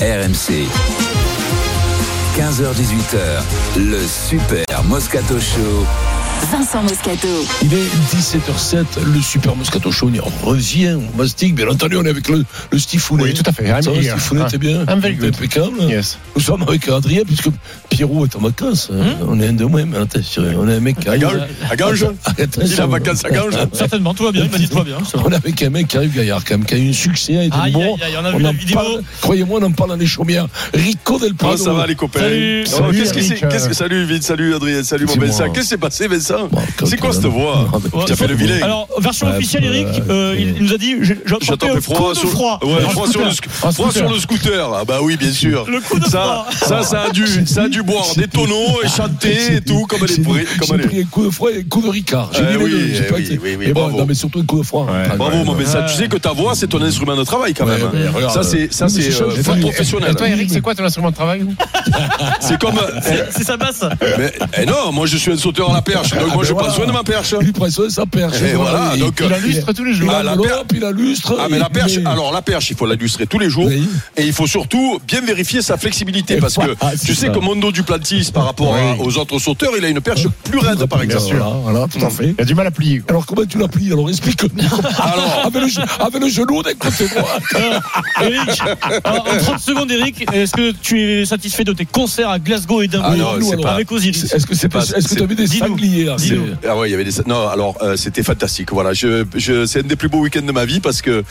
RMC. 15h-18h, le Super Moscato Show. Vincent Moscato. Il est 17h07, le Super Moscato Show. On revient au mastic. Bien entendu, on est avec le, le Stifounet. Oui, tout à fait. Ça va. Stifounet, Ah. t'es bien I'm very good. Impeccable. Yes. Nous sommes avec Adrien, puisque Pierrot est en vacances. Hmm? On est un de moins, mais attention, on est un mec qui arrive. À Ganges Attention. Il est en vacances à Ganges Certainement, tout va bien. Il m'a dit tout va bien. On est avec un mec qui arrive gaillard, quand même, qui a eu un succès, a Aïe, bon. aïe, aïe, on a vu en la vidéo. Croyez-moi, on en parle dans les chaumières. Rico Del Prado. Comment ça va les copains Salut. Oh, Salut, Qu'est-ce salut Vite, salut Adrien, salut mon. Vincent. Qu'est-ce qui s'est passé Vincent? C'est quoi cette voix Ah, Tu as fait le vilain Alors, version officielle, euh, Eric, euh, il, nous a dit sur le, froid sur le scooter. Ah bah oui, bien sûr. Le coup de ça, froid. ça, ça a dû, ça a dû boire des tonneaux et chanter et tout comme elle est pourrie, j'ai pris un coup de froid et un coup de Ricard. J'ai Eh oui, eh oui, oui, oui, bravo. non, mais surtout un coup de froid. Ah, Bravo mon. Vincent. Tu sais que ta voix c'est ton instrument de travail quand même. Ça c'est, ça je- euh, fort je- professionnel. Et toi, Eric, c'est quoi ton instrument de travail C'est comme. C'est sa basse. mais, eh non, moi je suis un sauteur à la perche. Donc Ah, moi ben je prends voilà. soin de ma perche. Lui, prend soin de sa perche. Et voilà, Il- donc, il euh, a lustre tous les jours. Ah, Il la il lustre. Ah mais la perche, mais- alors la perche, il faut la lustrer tous les jours Oui. et il faut surtout bien vérifier sa flexibilité Et parce que c'est tu sais que Mondo Duplantis par rapport aux autres sauteurs, il a une perche plus raide par exemple. Voilà, voilà, tout à fait. Il a du mal à plier. Alors, comment tu l'as plié? Alors, explique-nous. Alors, avec, le, ge- avec le genou d'un côté droit. Eric, alors, en 30 secondes, Eric, est-ce que tu es satisfait de tes concerts à Glasgow et Ah c'est pas- avec Osiris Est-ce que c'est pas, C'est- est-ce que tu avais des dis-nous. sangliers là ah ouais, il y avait des non, alors euh, c'était fantastique. Voilà, je, je c'est un des plus beaux week-ends de ma vie parce que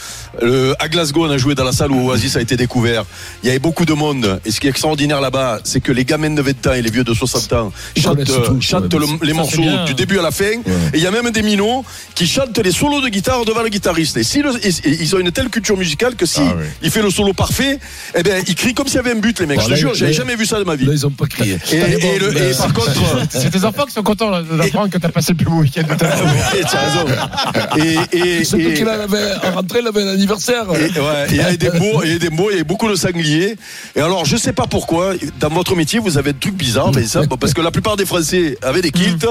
euh, à Glasgow, on a joué dans la salle où Oasis a été découvert. Il y avait beaucoup de monde et ce qui est extraordinaire là-bas, c'est que les gamins de 20 ans et les vieux de 60 ans Ils chantent, connaissent tout, chantent ouais, le- mais les ça, morceaux bien. du début à la fin. Et il y a même des minots qui chantent les solos de guitare devant le guitariste. Et si le- et- et ils ont une telle culture musicale que si Ah oui. il fait le solo parfait, eh ben il crie comme s'il y avait un but les mecs. Bon, je te jure, j'avais jamais vu ça de ma vie. Là, ils ont pas crié. Et, Allez, et bon, le- et par contre, C'est tes enfants qui sont contents là, d'apprendre que t'as passé le plus beau week-end de ta vie. et tu as raison. Et, et, Surtout et- qu'il avait, en rentrée, il avait un anniversaire. Et, ouais, il y a des mots, il y a des mots, il y a beaucoup de sangliers. Et alors, je sais pas pourquoi, dans votre métier, vous avez des trucs bizarres, mais ça, parce que la plupart des Français avaient des kilts.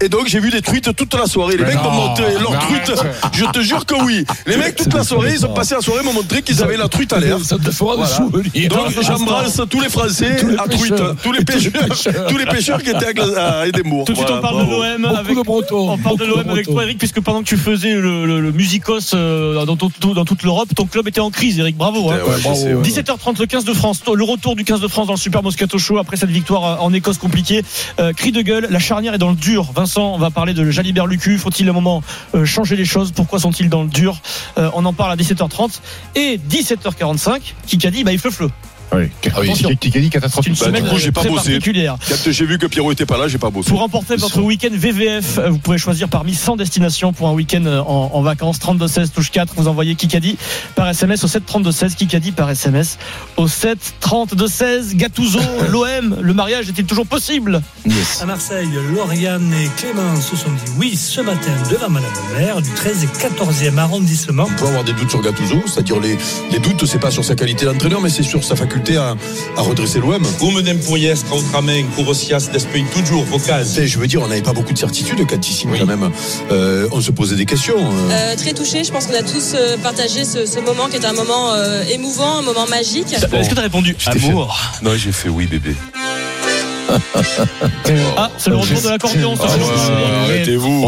Et donc, j'ai vu des truites toute la soirée. Les mecs m'ont montré leur truite. Je te jure que oui. Les mecs, toute la soirée, ils ont passé la soirée, m'ont montré qu'ils avaient la truite à l'air. Ça te fera Voilà. des souvenirs. Donc j'embrasse tous les Français Tous les à truite, pêcheurs. tous les pêcheurs, tous les pêcheurs qui étaient à, Édimbourg. Tout de suite, on parle de l'OM avec. On parle de l'OM avec toi, Eric, puisque pendant que tu faisais le, le- le musicos euh, dans, tout- dans toute l'Europe, ton club était en crise, Eric. Bravo. hein. Ouais, je sais, ouais. 17h30, le 15 de France, le retour du 15 de France dans le Super Moscato Show après cette victoire euh, en Écosse compliquée. Euh, cri de gueule, la charnière est dans le dur. Vincent, on va parler de Jalibert Lucu. Faut-il à un moment euh, changer les choses? Pourquoi sont-ils dans le dur? Euh, On en parle à 17h30 et 17h45. Qui a dit bah il fleu Oui. Ah oui. Attention. Qui a dit C'est catastrophique une Bah, semaine du coup, j'ai pas très bossé. j'ai vu que Pierrot était pas là, j'ai pas bossé. Pour remporter votre week-end VVF, euh, vous pouvez choisir parmi 100 destinations pour un week-end euh, en, en vacances. 32-16, touche 4. Vous envoyez Kikadi par SMS au 732-16. Kikadi par SMS au 732-16. Gattuso, l'OM, le mariage est-il toujours possible? Yes. À Marseille, Lauriane et Clément se sont dit oui ce matin devant Madame le maire du 13 et 14e arrondissement. On peut avoir des doutes sur Gattuso, c'est-à-dire les, les doutes, c'est pas sur sa qualité d'entraîneur, mais c'est sur sa faculté à, à redresser l'OM. Come d'employer Strautramen, Courosias, d'Esprit, toujours vos cases. Je veux dire, on n'avait pas beaucoup de certitudes quand ici, quand même. Euh, on se posait des questions. euh. Euh, très touché, je pense qu'on a tous euh, partagé ce, ce moment qui est un moment euh, émouvant, un moment magique. Est-ce que tu as répondu t'ai fait- Amour Non, j'ai fait oui, bébé. Ah, c'est le retour de l'accordéon. Ah ouais, arrêtez-vous.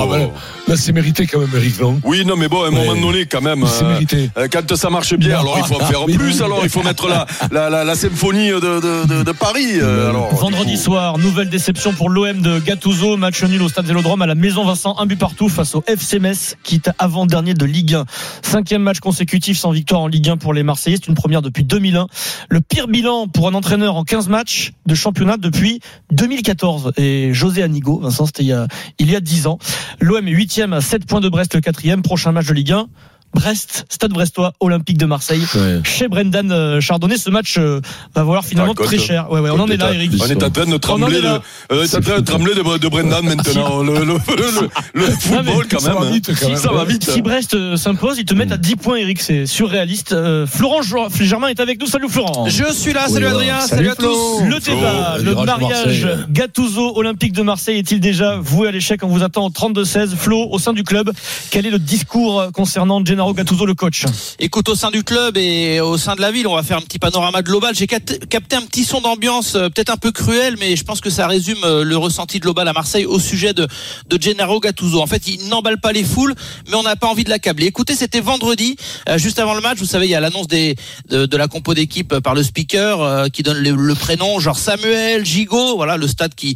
Ah, ben, Là, c'est mérité quand même, Eric, non? Oui, non, mais bon, à un moment donné, quand même. C'est euh, mérité. euh, quand ça marche bien, Non. alors il faut en faire Oui. plus, alors il faut mettre la, la, la, la symphonie de, de, de, de Paris. euh, alors, Vendredi coup. soir, nouvelle déception pour l'OM de Gattuso, match nul au stade Vélodrome à la Maison Vincent, un but partout face au FC Metz, qui est avant-dernier de Ligue 1. Cinquième match consécutif sans victoire en Ligue 1 pour les Marseillais, c'est une première depuis 2001. Le pire bilan pour un entraîneur en 15 matchs de championnat depuis 2014. Et José Anigo, Vincent, c'était il y a, il y a 10 ans. L'OM est à 7 points de Brest, le quatrième. Prochain match de Ligue 1 Brest, Stade Brestois, Olympique de Marseille. Ouais. Chez Brendan euh, Chardonnay, ce match euh, va valoir finalement très cher. Ouais, ouais, on en est là, Eric. On est en train de trembler, de, en train de trembler de, de Brendan maintenant. Le, le, le, le- le football, quand ça même. va hein. vite, quand Si, même. ça va vite. Si Brest euh, s'impose, ils te mettent à 10 points, Eric. C'est surréaliste. Euh, Florent Germain est avec nous. Salut Florent. Je suis là, salut. Adrien, Salut, salut, à tous. Le débat, Flo, le mariage. Gattuso Olympique de Marseille est-il déjà voué à l'échec? On vous attend au 32-16. Flo, au sein du club, quel est le discours concernant Gennaro Gattuso, le coach Écoute, au sein du club et au sein de la ville, on va faire un petit panorama global. J'ai capté un petit son d'ambiance, euh, peut-être un peu cruel, mais je pense que ça résume euh, le ressenti global à Marseille au sujet de, de Gennaro Gattuso. En fait, il n'emballe pas les foules, mais on n'a pas envie de l'accabler. Écoutez, c'était vendredi, euh, juste avant le match. Vous savez, il y a l'annonce des de, de la compo d'équipe par le speaker qui donne le, le prénom, genre Samuel Gigot. Voilà, le stade qui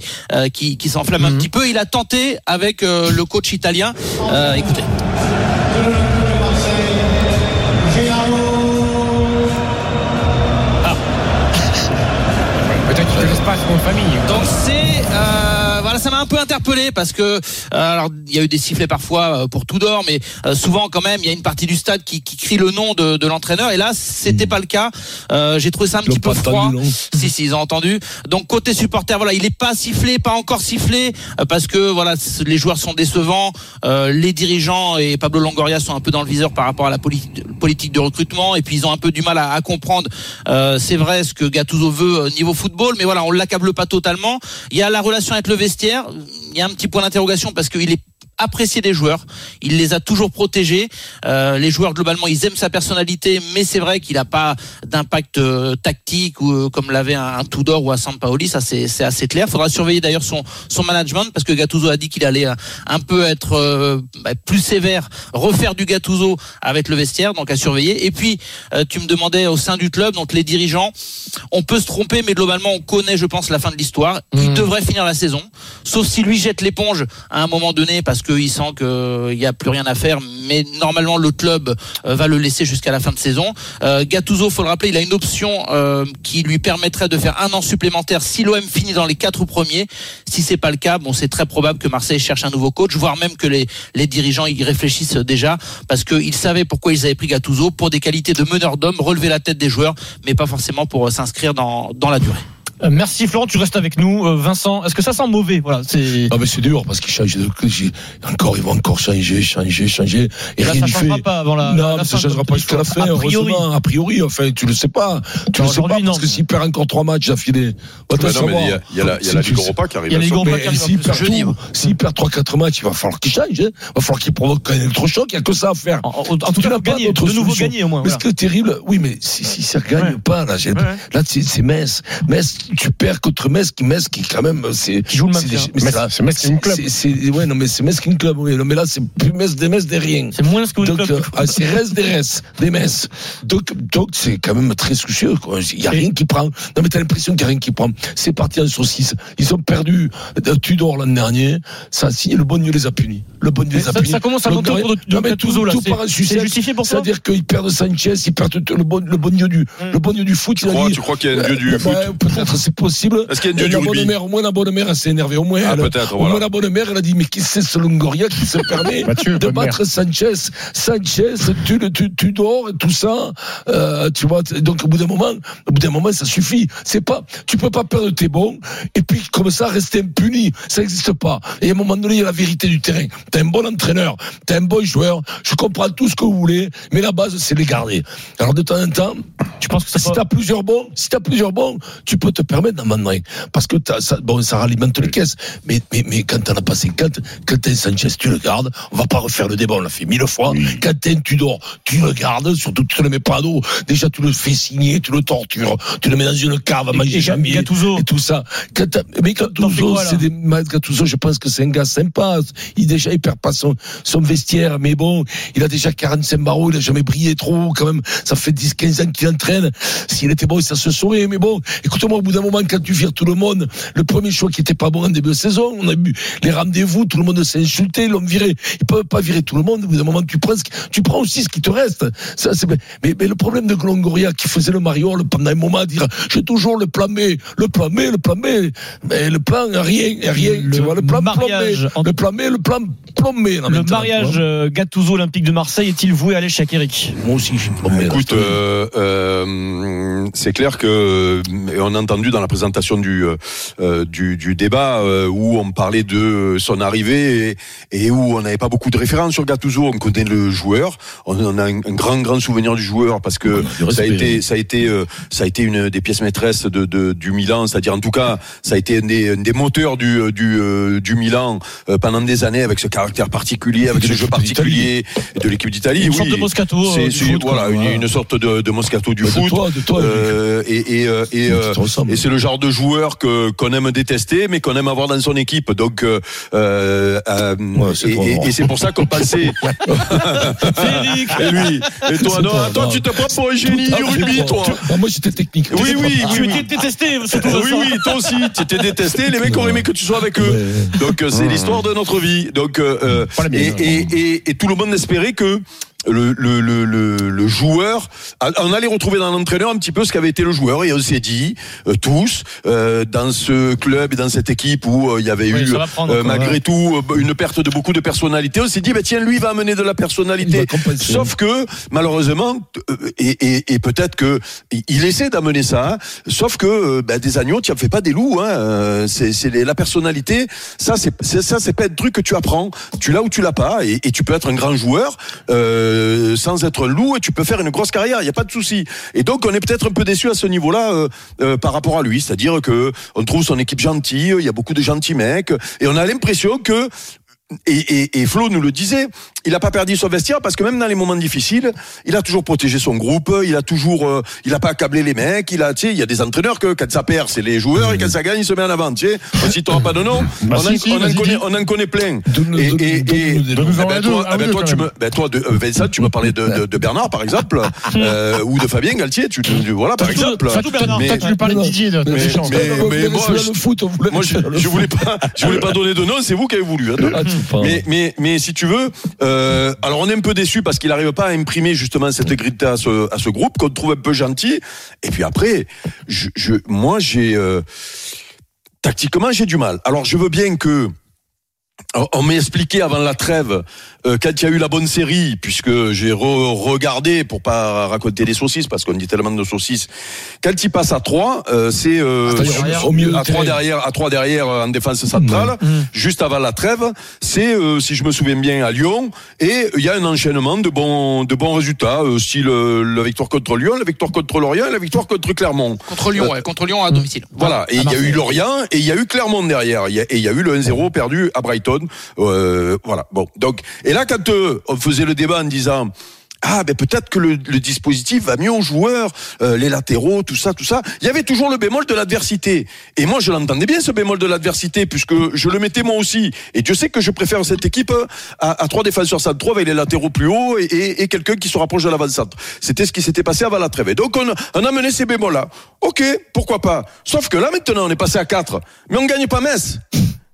qui, qui s'enflamme un petit peu. Il a tenté avec le coach italien. Euh, écoutez. Mon famille. Donc c'est euh, voilà, ça m'a un peu interpellé parce que euh, alors il y a eu des sifflets parfois euh, pour tout d'or, mais euh, souvent quand même il y a une partie du stade qui, qui crie le nom de, de l'entraîneur et là c'était pas le cas. Euh, J'ai trouvé ça un petit peu froid. entendu, Si si ils ont entendu. Donc côté supporter, voilà, il est pas sifflé, pas encore sifflé parce que voilà les joueurs sont décevants, euh, les dirigeants et Pablo Longoria sont un peu dans le viseur par rapport à la politique de recrutement et puis ils ont un peu du mal à, à comprendre. euh, c'est vrai ce que Gattuso veut niveau football, mais voilà on l'accable pas totalement. Il y a la relation avec le vestiaire, il y a un petit point d'interrogation parce qu'il est apprécié des joueurs. Il les a toujours protégés. Euh, les joueurs globalement, ils aiment sa personnalité, mais c'est vrai qu'il n'a pas d'impact euh, tactique ou euh, comme l'avait un, un Tudor ou un Sampaoli. Ça c'est assez clair. Faudra surveiller d'ailleurs son son management parce que Gattuso a dit qu'il allait un peu être bah, plus sévère, refaire du Gattuso avec le vestiaire, donc à surveiller. Et puis tu me demandais au sein du club, donc les dirigeants, on peut se tromper, mais globalement on connaît, je pense, la fin de l'histoire. Il devrait finir la saison, sauf si lui jette l'éponge à un moment donné parce qu'il sent qu'il n'y a plus rien à faire. Mais normalement le club euh, va le laisser jusqu'à la fin de saison. Euh, Gattuso, faut le rappeler, il a une option euh, qui lui permettrait de faire un an supplémentaire si l'OM finit dans les quatre premiers. Si c'est pas le cas, c'est très probable que Marseille cherche un nouveau coach, voire même que les, dirigeants y réfléchissent déjà parce qu'ils savaient pourquoi ils avaient pris Gattuso pour des qualités de meneur d'homme, relever la tête des joueurs, mais pas forcément pour euh, s'inscrire dans la durée. Euh, Merci Florent, tu restes avec nous. Euh, Vincent, est-ce que ça sent mauvais? Voilà, c'est. Ah mais c'est dur parce qu'ils changent de encore ils vont encore changer changer changer et Là, rien ça n'y changera fait pas avant la. non la mais ça fin, changera pas tu jusqu'à la fin A priori. heureusement a priori enfin tu le sais pas tu Non, le sais pas parce non. que s'il perd encore trois matchs d'affilée il y a- il y a la- il y a la Ligue Europa qui arrive. Il y a la Ligue Europa qui arrive s'il en perd plus. jeudi, tout, s'il perd 3-4 matchs, il va falloir qu'il change. hein. Il va falloir qu'il provoque un électrochoc. Il n'y a que ça à faire. En, tout cas, de nouveau gagner au moins. Mais ce qui est terrible, oui, mais si, si ça gagne Ouais. pas, là, c'est Metz. Metz, tu perds contre Metz, qui Metz, qui quand même, c'est. Qui joue le Metz, là, c'est Metz King Club. c'est- Ouais, non, mais c'est Metz King Club, oui. Non, mais là, c'est plus Metz des Metz des rien. C'est moins ce que vous Donc, euh, ah, c'est reste des restes, des messes. Donc, donc, c'est quand même très soucieux. Il y a rien qui prend. Non, mais t'as l'impression qu'il y a rien qui prend. C'est parti en saucisse. Ils ont perdu euh, Tudor l'an dernier. Ça, si, le bon Dieu les a punis. Le bon Dieu les a ça- punis. ça commence à monter autour de- de Non, mais Gattuso, tout, là. tout C'est- justifié pour toi C'est-à-dire qu'ils perdent Sanchez, ils perdent le bon, le bon Dieu du, le bon Dieu du foot. Tu crois, dit- tu crois qu'il y a un dieu du Ouais, foot Peut-être, c'est possible. Est-ce qu'il y a un dieu Et du la bonne mère, au moins la bonne mère, elle s'est énervée. Au moins, Ah, elle- peut-être, au voilà. moins la bonne mère, elle a dit, mais qui c'est ce Longoria qui se permet Mathieu, de mère. battre Sanchez, Sanchez, tu, le- tu, tu dors et tout ça, euh, tu vois. Donc au bout d'un moment, au bout d'un moment, ça suffit. C'est pas, tu peux pas perdre tes bons et puis comme ça rester impuni. Ça n'existe pas. Et à un moment donné, il y a la vérité du terrain. T'as un bon entraîneur, t'as un bon joueur. Je comprends tout ce que vous voulez, mais la base c'est les garder. Alors de temps en temps, Tu penses que ça si peut- t'as plusieurs bons, si t'as plusieurs bons, tu peux te permettre d'en vendre un. Parce que ça, bon, ça ralimente les caisses. Mais, mais, mais quand t'en as pas 50, quand t'as un Sanchez, tu le gardes. On va pas refaire le débat, on l'a fait mille fois. Quand t'as un Tudor, tu le gardes. Surtout, tu te le mets pas à dos. Déjà, tu le fais signer, tu le tortures. Tu le mets dans une cave à manger jamais. Gattuso Et tout ça. Quand mais Gattuso, c'est des, Gattuso, je pense que c'est un gars sympa. Il déjà, il perd pas son, son vestiaire. Mais bon, il a déjà 45 barreaux. Il a jamais brillé trop, quand même. Ça fait 10, 15 ans qu'il entraîne. S'il était bon, ça se saurait. Mais bon, écoute-moi, au bout bout d'un moment, quand tu vires tout le monde, le premier choix qui était pas bon en début de saison, on a vu les rendez-vous, tout le monde s'est insulté, l'homme viré. Ils peuvent pas virer tout le monde. Au bout d'un moment, tu prends, ce qui- tu prends aussi ce qui te reste. Ça, c'est, mais, mais le problème de Longoria qui faisait le mariole pendant un moment à dire, j'ai toujours le plan B, le plan B, le plan B. Mais le plan, rien, rien. Le tu vois, le plan mariage plombé. Le plan B, le plan plombé. Le mariage euh, Gattuso Olympique de Marseille est-il voué à l'échec, Eric? Moi aussi, je suis plombé. Écoute, euh, euh, c'est clair que et on a entendu dans la présentation du euh, du, du débat euh, où on parlait de son arrivée et, et où on n'avait pas beaucoup de références sur Gattuso. On connaît le joueur, on, on a un, un grand grand souvenir du joueur parce que a ça a été ça a été euh, ça a été une des pièces maîtresses de, de du Milan, c'est-à-dire en tout cas ça a été un des, un des moteurs du du euh, du Milan euh, pendant des années avec ce caractère particulier, avec de ce jeu particulier de l'équipe d'Italie. Une oui. sorte de Moscato, euh, C'est du foot, voilà une, sorte de, de Moscato du Bah, de foot. toi, de toi, Euh, et et, euh, et, Tu et c'est le genre de joueur que qu'on aime détester, mais qu'on aime avoir dans son équipe. Donc euh, euh, euh, Ouais, et, et- et c'est pour ça qu'on pensait. Eric et lui, et toi non, toi, tu te prends pour un génie du rugby, toi. Ah, moi, j'étais technique. Oui, oui, Tu oui, oui. étais détesté, surtout Oui, oui, toi aussi, tu étais détesté. Les mecs auraient aimé que tu sois avec eux. Ouais. Donc euh, c'est l'histoire de notre vie. Donc euh, et, mienne. et, et, et tout le monde espérait que le, le, le, le, le joueur, on allait retrouver dans l'entraîneur un petit peu ce qu'avait été le joueur et on s'est dit euh, tous euh, dans ce club et dans cette équipe où euh, il y avait Oui, eu prendre, euh, malgré ouais. tout une perte de beaucoup de personnalité, on s'est dit bah tiens lui il va amener de la personnalité. Sauf que malheureusement euh, et, et, et peut-être que il- essaie d'amener ça, sauf que euh, bah, des agneaux tu en fais pas des loups. Hein, euh, c'est la personnalité. Ça c'est c'est- ça c'est pas un truc que tu apprends. Tu l'as ou tu l'as pas et, et tu peux être un grand joueur euh, sans être loup et tu peux faire une grosse carrière. Il y a pas de souci. Et donc on est peut-être un peu déçu à ce niveau-là euh, euh, par rapport à lui, c'est-à-dire que on trouve son équipe gentille. Il y a beaucoup de gentils mecs et on a l'impression que et Flo nous le disait, il a pas perdu son vestiaire parce que même dans les moments difficiles, il a toujours protégé son groupe, il a toujours, euh, il a pas accablé les mecs, il a, tu sais, il y a des entraîneurs que quand ça perd, c'est les joueurs et quand ça gagne, il se met en avant, tu sais. On citera pas de nom, Bah, on, en, si, si, on en connaît, on en connaît plein. Donne-nous- Et, et, et, donne-nous des noms. eh ben, Donne-nous toi, eh ben, toi, tu me, ben, toi, de, euh, Vincent, tu me parlais de, de, de Bernard, par exemple, euh, ou de Fabien Galtier, tu, tu- voilà, par Surtout- exemple. surtout Bernard. Mais- Toi, tu lui parlais de Didier, de Mais, mais- mais, moi, je- foot, Moi, je, je voulais pas, je voulais pas donner de nom, c'est vous qui avez voulu. hein. Ah, tu. Mais, mais, mais si tu veux, euh, alors on est un peu déçu parce qu'il n'arrive pas à imprimer justement cette grinta à ce, à ce groupe qu'on trouve un peu gentil. Et puis après, je, je, moi j'ai euh, tactiquement j'ai du mal. Alors je veux bien que on- m'a expliqué avant la trêve euh, quand il y a eu la bonne série, puisque j'ai re- regardé pour pas raconter des saucisses parce qu'on dit tellement de saucisses. Quand il passe à 3, c'est euh, au milieu de à 3 terrain. derrière, à 3 derrière euh, en défense centrale, juste avant la trêve. C'est, euh, si je me souviens bien, à Lyon. Et il y a un enchaînement de bons, de bons résultats, euh, style euh, la victoire contre Lyon, la victoire contre Lorient et la victoire contre Clermont. Contre Lyon, ouais, contre Lyon à domicile. Voilà, et il y a eu Lorient et il y a eu Clermont derrière, Il y a- et il y a eu le 1-0 perdu à Brighton. Euh, voilà, bon, donc et là quand euh, on faisait le débat en disant ah ben peut-être que le, dispositif va mieux aux joueurs, euh, les latéraux, tout ça, tout ça. Il y avait toujours le bémol de l'adversité. Et moi je l'entendais bien ce bémol de l'adversité puisque je le mettais moi aussi. Et Dieu sait que je préfère cette équipe à, trois défenseurs centraux avec les latéraux plus hauts et, quelqu'un qui se rapproche de l'avant-centre. C'était ce qui s'était passé avant la trêve. Et donc on, a- mené ces bémols-là. Ok, pourquoi pas. Sauf que là maintenant on est passé à 4 mais on gagne pas Metz.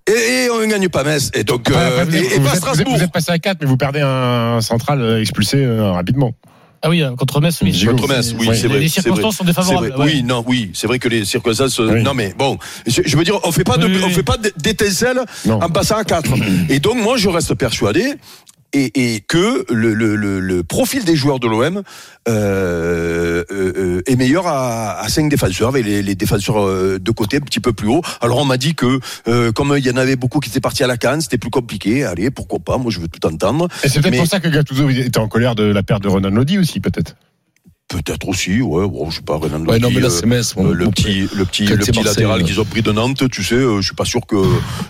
Et, et on gagne pas Metz. Et donc euh, vous, êtes, et, et vous pas êtes- vous êtes- Strasbourg. vous êtes passé à 4, mais vous perdez un central euh, expulsé euh, rapidement. Ah oui, euh, contre Metz, oui. Contre Metz, oui, c'est vrai. Les circonstances sont défavorables. Ouais. Oui, non, oui, c'est vrai que les circonstances. Oui. Non, mais bon, je, je veux dire, on fait pas de, Oui, oui, on oui. fait pas d'étincelles en passant à 4 Et donc, moi, je reste persuadé. Et, et que le, le, le, le profil des joueurs de l'OM euh, euh, euh, est meilleur à, à 5 défenseurs, avec les, les défenseurs euh, de côté un petit peu plus haut. Alors on m'a dit que euh, comme il y en avait beaucoup qui étaient partis à la canne, c'était plus compliqué. Allez, pourquoi pas? Moi, je veux tout entendre. Et c'est peut-être Mais- pour ça que Gattuso était en colère de la perte de Ronan Lodi aussi, peut-être. Peut-être aussi, ouais. Bon, je sais pas, Renan Ouais, non, mais là, euh, Metz. Euh, le petit, le petit, le petit latéral qu'ils ont pris de Nantes, tu sais, euh, je suis pas sûr que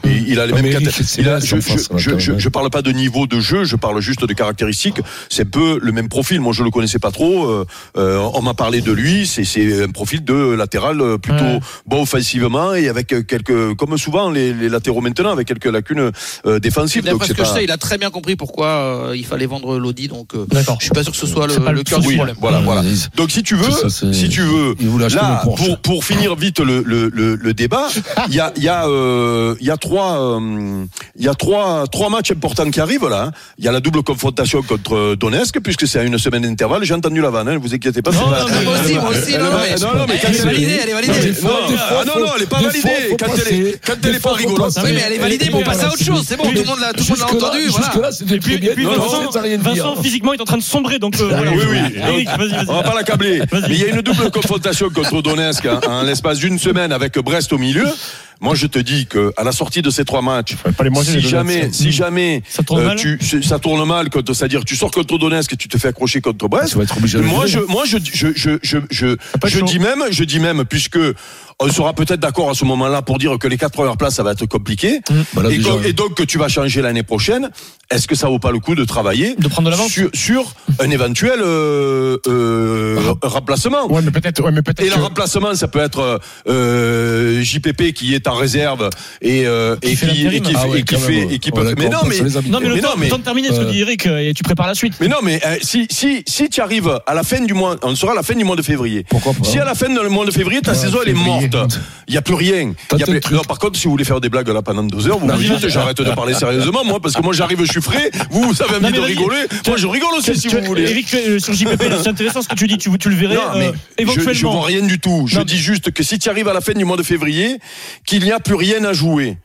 il, il a les mêmes caractéristiques. Je, parle pas de niveau de jeu, je parle juste de caractéristiques. C'est peu le même profil. Moi, je le connaissais pas trop. euh, euh, on m'a parlé de lui. C'est, c'est un profil de latéral euh, plutôt Ouais. bon offensivement et avec quelques, comme souvent les, les latéraux maintenant, avec quelques lacunes euh, défensives. Donc D'après ce que je sais, il a très bien compris pourquoi euh, il fallait vendre Lodi, donc euh, D'accord. je suis pas sûr que ce soit le, le le cœur du Oui, problème. voilà, voilà. Donc si tu veux, Ça, si tu veux, là pour pour finir vite le le le, le débat, il y a il y a euh, il y a trois euh, il y a trois trois matchs importants qui arrivent là. hein. Il y a la double confrontation contre Donetsk puisque c'est à une semaine d'intervalle. J'ai entendu la vanne, hein, vous inquiétez pas. Non, non, mais Moi aussi, moi aussi, non, non, mais- Elle est validée, elle est validée. Non, ah non, elle est pas validée. Quand elle est- passer. quand elle Des est pas rigolote. Oui, mais elle est validée, mais on passe à autre chose. C'est bon, tout le monde l'a tout le monde l'a Jusque-là- entendu. Voilà. Jusque-là, c'était bien. Vincent, physiquement, est en train de sombrer. Donc, euh, voilà. Oui, oui. Eric, vas-y, vas-y. On va pas l'accabler. Mais il y a une double confrontation contre Donetsk hein, en l'espace d'une semaine avec Brest au milieu. Moi, je te dis que à la sortie de ces trois matchs, Faudrait pas les manger, si les jamais, si jamais Ça tourne mal tu, ça tourne mal, contre- c'est-à-dire tu sors contre Donetsk et tu te fais accrocher contre Brest. Tu vas être obligé de le Moi, faire. je, moi, je, je, je, je, je, je dis même, je dis même, puisque on sera peut-être d'accord à ce moment-là pour dire que les quatre premières places, ça va être compliqué. Bah là, et, déjà, donc, et donc que tu vas changer l'année prochaine. Est-ce que ça vaut pas le coup de travailler De prendre de l'avance sur, sur un éventuel euh, euh, remplacement Ouais, mais peut-être, ouais, mais peut-être. et le remplacement, ça peut être euh, JPP qui est en réserve et euh, et qui et qui Ah fait ouais, et qui fait et qui ouais, peut. Mais non, on mais. Non, mais le Mais temps, non, mais- le temps de terminer ce que euh, dit Eric, euh, et tu prépares la suite. mais non, mais euh, si si si tu arrives à la fin du mois, on sera à la fin du mois de février. Pourquoi pas Si à la fin du mois de février ta saison elle est morte, il y a plus rien. Y a plus-. Non, par contre, si vous voulez faire des blagues là pendant deux heures, vous me dites, vas-y. j'arrête de parler sérieusement, moi, parce que moi j'arrive, je suis frais. Vous, vous avez envie de rigoler. Moi, je rigole aussi si vous voulez. Eric, euh, sur JPP, c'est intéressant ce que tu dis. Tu, tu le verrais euh, je, éventuellement. vois rien du tout. Je dis juste que si tu arrives à la fin du mois de février, qu'il n'y a plus rien à jouer.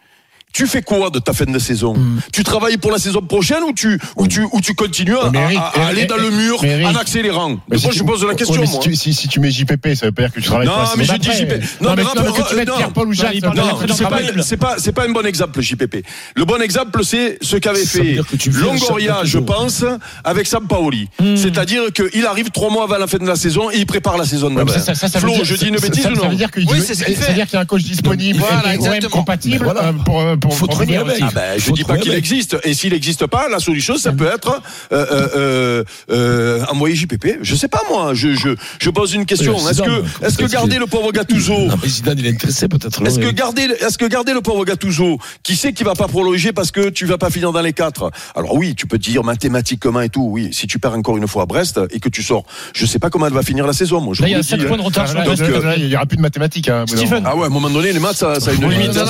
Tu fais quoi de ta fin de saison Hmm. Tu travailles pour la saison prochaine ou tu ou tu ou tu continues à, Mais Eric, à- à Eric, aller dans le mur Eric, en accélérant Mais Moi si je pose la ouais, question mais moi. Si, tu, si, si tu mets JPP, ça veut pas dire que tu travailles Non, pas mais dis d'après. JPP. Non, Non, mais mais rappelle- que tu mettes non. Pierre-Paul ou Jacques, ça Non, tu c'est pas, c'est pas, c'est pas un bon exemple, JPP. Le bon exemple, c'est ce qu'avait Ça fait Longoria, je pense, avec Sampaoli. Hmm. C'est-à-dire qu'il arrive trois mois avant la fin de la saison et il prépare la saison Ouais, d'après. ça, ça, ça veut Flo, je dis une ça- bêtise ça- ou Ça non veut dire qu'il fait. C'est-à-dire qu'il y a un coach disponible, Voilà, et quand même exactement. compatible pour pour Faut trouver. Ah ben, je Faut dis pas qu'il existe. Et s'il n'existe pas, la solution, ça peut être euh, euh, euh, euh, envoyer JPP. Je sais pas moi. Je, je, je pose une question. Est-ce que, est-ce que garder le pauvre Gattuso Non, mais Zidane, il est intéressé peut-être. Est-ce que garder, est-ce que garder le pauvre Gattuso, qui sait qu'il va pas prolonger parce que tu vas pas finir dans les quatre? Alors oui, tu peux dire mathématiquement et tout. Oui, si tu perds encore une fois à Brest et que tu sors, je sais pas comment elle va finir la saison. Moi, je Là, il y a le 7 dis, points de hein. retard euh, Il n'y aura plus de mathématiques. hein, Stephen. Ah ouais, à un moment donné, les maths, ça, ça a une limite. hein.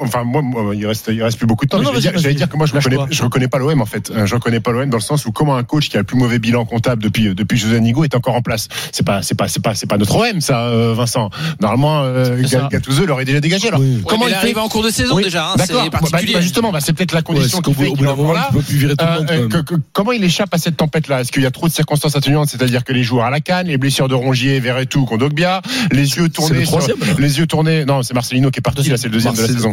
Enfin, moi, moi, il reste, il reste plus beaucoup de temps. Vas-y, dire, dire que moi, je reconnais, pas. je reconnais pas l'OM en fait. Euh, Je reconnais pas l'OM dans le sens où comment un coach qui a le plus mauvais bilan comptable depuis depuis José Nigo est encore en place. C'est pas c'est pas c'est pas c'est pas notre OM ça, euh, Vincent. Normalement, euh, Gattuso l'aurait déjà dégagé. Alors, Oui. Ouais, comment il il est fait arrivé en cours de saison Oui, déjà, hein, D'accord. c'est Bah, particulier. bah, justement, bah, c'est peut-être la Ouais, condition qu'au fait là. Euh, euh, comment il échappe à cette tempête-là? Est-ce qu'il y a trop de circonstances atténuantes, c'est-à-dire que les joueurs à la canne, les blessures de Rongier, Verretou, Kondogbia, les yeux tournés, là. les yeux tournés. Non, c'est Marcelino qui est parti. Là, c'est le deuxième de la saison.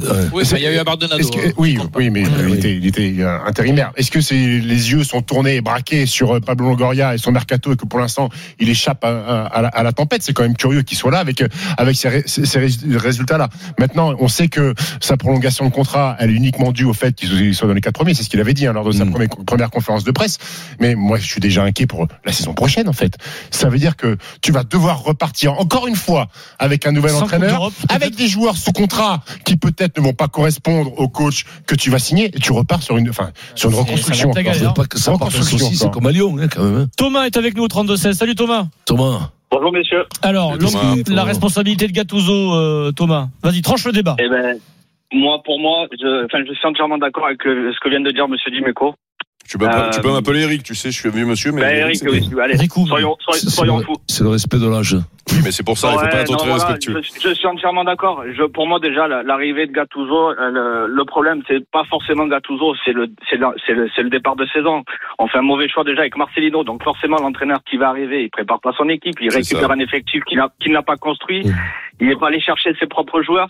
Il y a eu Abardonado. Que- euh, oui, oui, mais Ouais, il était, il était euh, intérimaire. Est-ce que c'est les yeux sont tournés et braqués sur euh, Pablo Longoria et son mercato et que pour l'instant il échappe à, à- à la, à la tempête? C'est quand même curieux qu'il soit là avec euh, avec ces, ré- ces- ces rés- résultats-là. Maintenant, on sait que sa prolongation de contrat, elle est uniquement due au fait qu'il soit dans les quatre premiers. C'est ce qu'il avait dit hein, lors de sa Mm. première, première conférence de presse. Mais moi, je suis déjà inquiet pour la saison prochaine. En fait, ça veut dire que tu vas devoir repartir encore une fois avec un nouvel Sans entraîneur, avec des joueurs sous contrat qui peut-être ne vont pas correspondre au coach que tu vas signer, et tu repars sur une, enfin, sur une C'est- reconstruction. ça pas que ça saucisse, c'est comme à Lyon, hein, quand même. hein. Thomas est avec nous au 32-16. Salut Thomas. Thomas. Bonjour messieurs. Alors, Salut, Thomas. donc, la responsabilité de Gattuso, euh, Thomas. Vas-y, tranche le débat. Eh ben, moi, pour moi, je, enfin, je suis entièrement d'accord avec euh, ce que vient de dire Monsieur Dimeco. Tu peux, Euh, tu peux m'appeler Eric, tu sais, je suis un vieux monsieur, mais. Ben, Eric, oui, allez, Ricou. soyons, soyons, fous. C'est le respect de l'âge. Oui, mais c'est pour ça, il faut Ouais, pas être non, très voilà, respectueux. Je, je suis entièrement d'accord. Pour moi, déjà, la- l'arrivée de Gattuso, euh, le, le problème, c'est pas forcément Gattuso, c'est le, départ de saison. On fait un mauvais choix déjà avec Marcelino, donc forcément, l'entraîneur qui va arriver, il prépare pas son équipe, il récupère ça. un effectif qu'il n'a, qu'il n'a pas construit. Il n'est pas allé chercher ses propres joueurs.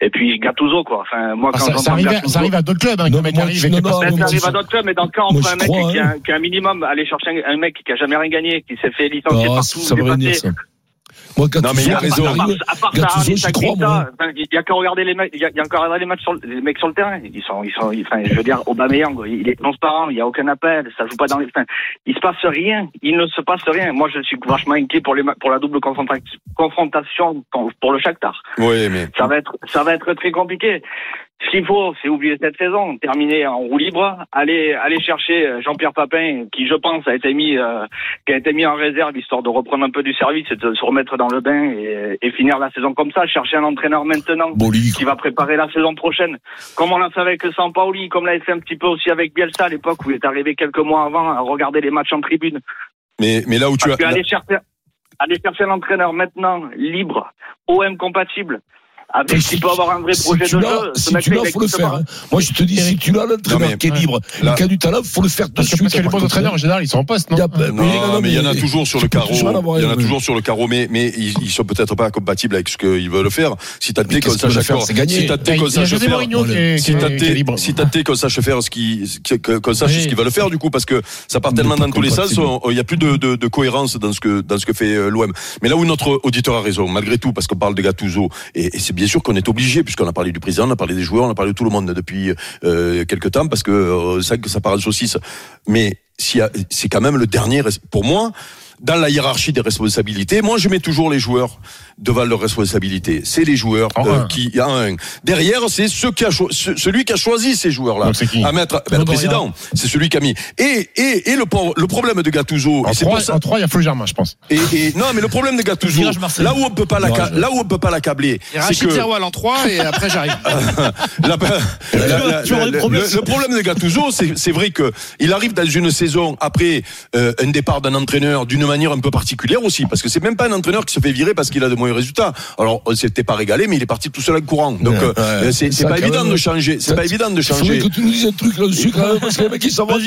Et puis Gattuso, quoi. Enfin, moi, Ah, quand ça, j'entends ça arrive, Gattuso- ça arrive à d'autres clubs, hein, Non, que le mec moi, arrive non, non, ça arrive à d'autres clubs, mais dans le cas, on moi, prend un mec crois, qui, hein. a, qui a un minimum, aller chercher un, un mec qui a jamais rien gagné, qui s'est fait licencier Ah, partout. ça veut Moi, Gattuso, Non, mais il a raison. il À part, enfin, il y a qu'à regarder les mecs, il y a, il y a qu'à regarder les matchs sur le- les mecs sur le terrain. Ils sont, ils sont, enfin, je veux dire, Aubameyang, il est transparent, il y a aucun appel, ça joue pas dans les, enfin, il se passe rien, il ne se passe rien. Moi, je suis vachement inquiet pour les, pour la double confronta- confrontation pour le Shakhtar. Oui, mais. Ça va être, ça va être très compliqué. Ce qu'il faut, c'est oublier cette saison, terminer en roue libre, aller aller chercher euh, Jean-Pierre Papin, qui je pense a été mis euh, qui a été mis en réserve histoire de reprendre un peu du service et de se remettre dans le bain et, et finir la saison comme ça. Chercher un entraîneur maintenant qui va préparer la saison prochaine, comme on l'a fait avec Sampaoli, comme l'a fait un petit peu aussi avec Bielsa à l'époque où il est arrivé quelques mois avant à regarder les matchs en tribune. Mais, mais là où tu Parce as. aller chercher, aller chercher un entraîneur maintenant, libre, OM compatible, avec qui peut avoir un vrai si projet de jeu. Ce si tu l'as, il faut le faire. hein. Moi, je te dis, si tu l'as l'entraîneur qui est libre, Là- qui a du talent, faut le faire de Parce que, suite. parce que les bons entraîneurs, en général, ils sont en poste, non Non, non, mais il y en a toujours sur le carreau. Il y en a toujours sur le carreau, mais, mais ils, sont peut-être pas compatibles avec ce qu'ils veulent faire. Si t'as été qu'on sache faire si t'as a qu'on sache faire, si t'as libre. si été qu'on sache faire ce qui, qu'on sache Oui. ce qu'ils veulent faire du coup, parce que ça part tellement dans tous les sens, il y a plus de, de, de cohérence dans ce que dans ce que fait euh, l'OM. Mais là où notre auditeur a raison, malgré tout, parce qu'on parle de Gattuso, et, et c'est bien sûr qu'on est obligé, puisqu'on a parlé du président, on a parlé des joueurs, on a parlé de tout le monde depuis euh, quelques temps, parce que euh, c'est que ça part en saucisse. Mais a- c'est quand même le dernier, pour moi. Dans la hiérarchie des responsabilités, moi je mets toujours les joueurs devant leurs responsabilités. C'est les joueurs En euh, qui en un. Derrière, c'est ceux qui a cho- ce- celui qui a choisi ces joueurs-là Donc c'est qui à mettre. Ben, le président, c'est celui qui a mis. Et et et le, por- le problème de Gattuso, En et c'est pour 3, ça. en trois, il y a Flo Germain, je pense. Et, et- non, mais le problème de Gattuso, là où on peut pas la, là où on peut pas l'accabler, c'est que en 3 et après j'arrive. la- la- le, problèmes. le- le problème de Gattuso, c'est c'est vrai que il arrive dans une saison après euh, un départ d'un entraîneur d'une manière un peu particulière aussi, parce que c'est même pas un entraîneur qui se fait virer parce qu'il a de mauvais résultats. Alors on s'était pas régalé, mais il est parti tout seul en courant. Donc Ouais, euh, ouais. c'est pas quand évident même, de changer. C'est ça, pas évident de changer. que tu nous dises un truc là-dessus quand même, parce que les mecs, ils quand même.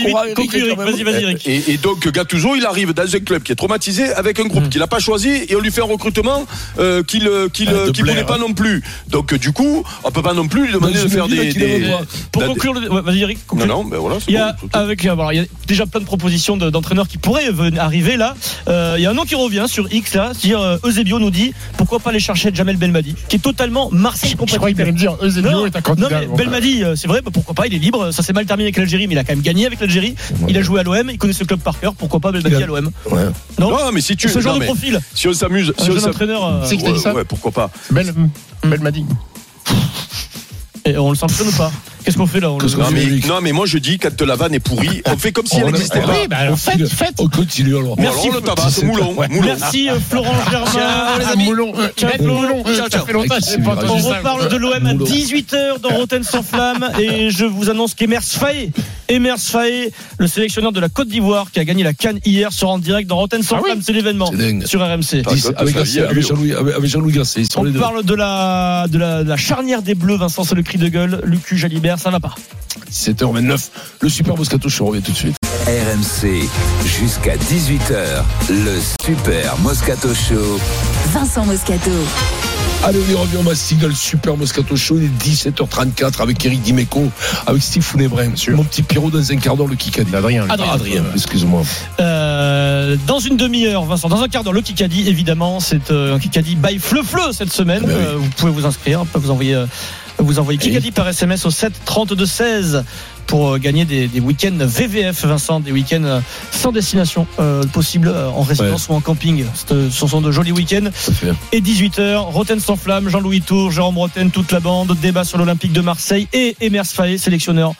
Vas-y, vas-y, Eric. Et, donc Gattuso, il arrive dans un club qui est traumatisé avec un groupe Hmm. qu'il n'a pas choisi et on lui fait un recrutement euh, qu'il euh, qu'il Ah, euh, Blair, voulait pas non plus. Donc du coup, on peut pas non plus lui demander Dans de faire des. Pour des- conclure, le- ouais, vas-y, Eric. Non non, ben voilà. c'est Il y a bon, avec euh, voilà, il y a déjà plein de propositions de- d'entraîneurs qui pourraient arriver là. Euh, il y a un nom qui revient sur X là, c'est-à-dire euh, Eusebio nous dit pourquoi pas aller chercher Jamel Belmadi, qui est totalement Marseille Je que compatible. me dire, Eusebio Non, est un non candidat. mais Belmadi, euh, c'est vrai, bah, pourquoi pas, il est libre. Ça s'est mal terminé avec l'Algérie, mais il a quand même gagné avec l'Algérie. Il a joué à l'OM, il connaît ce club par cœur. Pourquoi pas Belmadi à l'OM Ouais. Non, Non, mais si tu ce genre non, de profil, si on s'amuse, un si on jeune s'amuse- entraîneur. euh, C'est dit ça ouais, pourquoi pas. Dit. et on le sanctionne ou pas? Qu'est-ce qu'on fait là on Non mais, Eric. non mais moi je dis quand la vanne est pourrie, on fait comme si elle on a- n'existait pas. oui, bah alors, faites, faites. On continue alors. Merci. alors le C'est- moulon, ouais. moulon. Merci euh, Florent Germain. Ciao, les amis. moulon. Ciao, moulon, euh, Ciao, Ça ciao. fait longtemps pas On reparle de l'OM à Moulon. 18h dans Rotten sans flamme et je vous annonce qu'Emers Faé, Emers Faé, le sélectionneur de la Côte d'Ivoire qui a gagné la Cannes hier, sera en direct dans Rotten sans Ah oui c'est l'événement sur RMC. Avec Jean-Louis avec- Gasset, ils sont les On deux. parle de la, de la, de la charnière des Bleus, Vincent, c'est le cri de gueule. Lucu Jalibert, ça va pas. 17h29. Le Super Moscato Show revient tout de suite. RMC, jusqu'à 18h, le Super Moscato Show. Vincent Moscato. Allez, on y revient, dans le Super Moscato Show. Il est 17h34 avec Eric Dimeco, avec Steve Founébrin. Mon petit Pierrot dans un quart d'heure, le Kikadi. Adrien. Adrien. Adrien, excuse-moi. Euh, dans une demi-heure, Vincent, dans un quart d'heure, le Kikadi, évidemment, c'est euh, un Kikadi by Fleu Fleu cette semaine. Ben oui. Euh, vous pouvez vous inscrire, on peut vous envoyer, vous envoyer Kikadi par SMS au 7 32 16 pour euh, gagner des, des week-ends VVF, Vincent, des week-ends euh, sans destination euh, possible en résidence ou en camping. Ce sont de jolis week-ends. Et 18h, Roten sans flamme, Jean-Louis Tour, Jérôme Roten, toute la bande, débat sur l'Olympique de Marseille et Emers Faé, sélectionneur,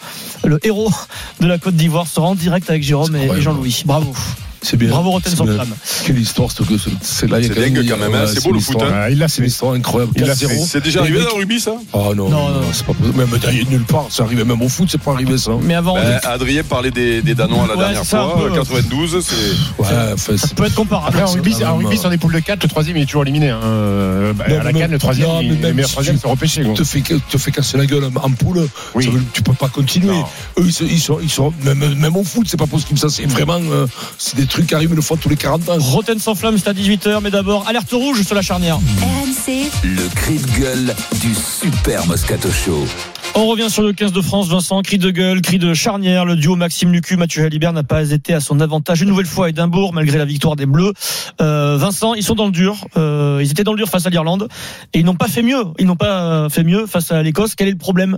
le héros de la Côte d'Ivoire, sera en direct avec Jérôme et, et Jean-Louis. Bravo. C'est bien. Bravo C'est sans flamme. Quelle histoire, ce que ce- c'est là, C'est dingue quand même, hein, c'est beau, le foot, hein. Il a C'est une fait. histoire incroyable. Il a 4-0. fait. C'est déjà arrivé le dans le rugby ça? Ah non, Non, c'est pas possible. Même d'ailleurs, nulle part, c'est arrivé même au foot, c'est pas arrivé ça. Mais avant, Ben, Adrien parlait des, des Danois la dernière c'est fois, un peu. 92, c'est. Ça c'est peut être comparable. Après, en rugby, c'est- en vraiment- rugby, sur des poules de 4, le troisième, il est toujours éliminé. hein. Euh, bah, Non, à la canne, le troisième, même meilleurs si troisièmes tu- te fait casser la gueule en poule, Oui. ça veut- tu peux pas continuer. Non. Eux, ils, sont- ils sont, ils sont même, même au foot, c'est pas possible. Ça, c'est vraiment, euh, c'est des trucs qui arrivent une fois tous les 40 ans. Roten sans flamme, c'est à 18h, mais d'abord, alerte rouge sur la charnière. RMC, Le cri de gueule du Super Moscato Show. On revient sur le 15 de France, Vincent, cri de gueule, cri de charnière. Le duo Maxime Lucu, Mathieu Jalibert n'a pas été à son avantage une nouvelle fois à Édimbourg, malgré la victoire des Bleus. Euh, Vincent, ils sont dans le dur. Euh, ils étaient dans le dur face à l'Irlande et ils n'ont pas fait mieux. Ils n'ont pas euh, fait mieux face à l'Écosse. Quel est le problème?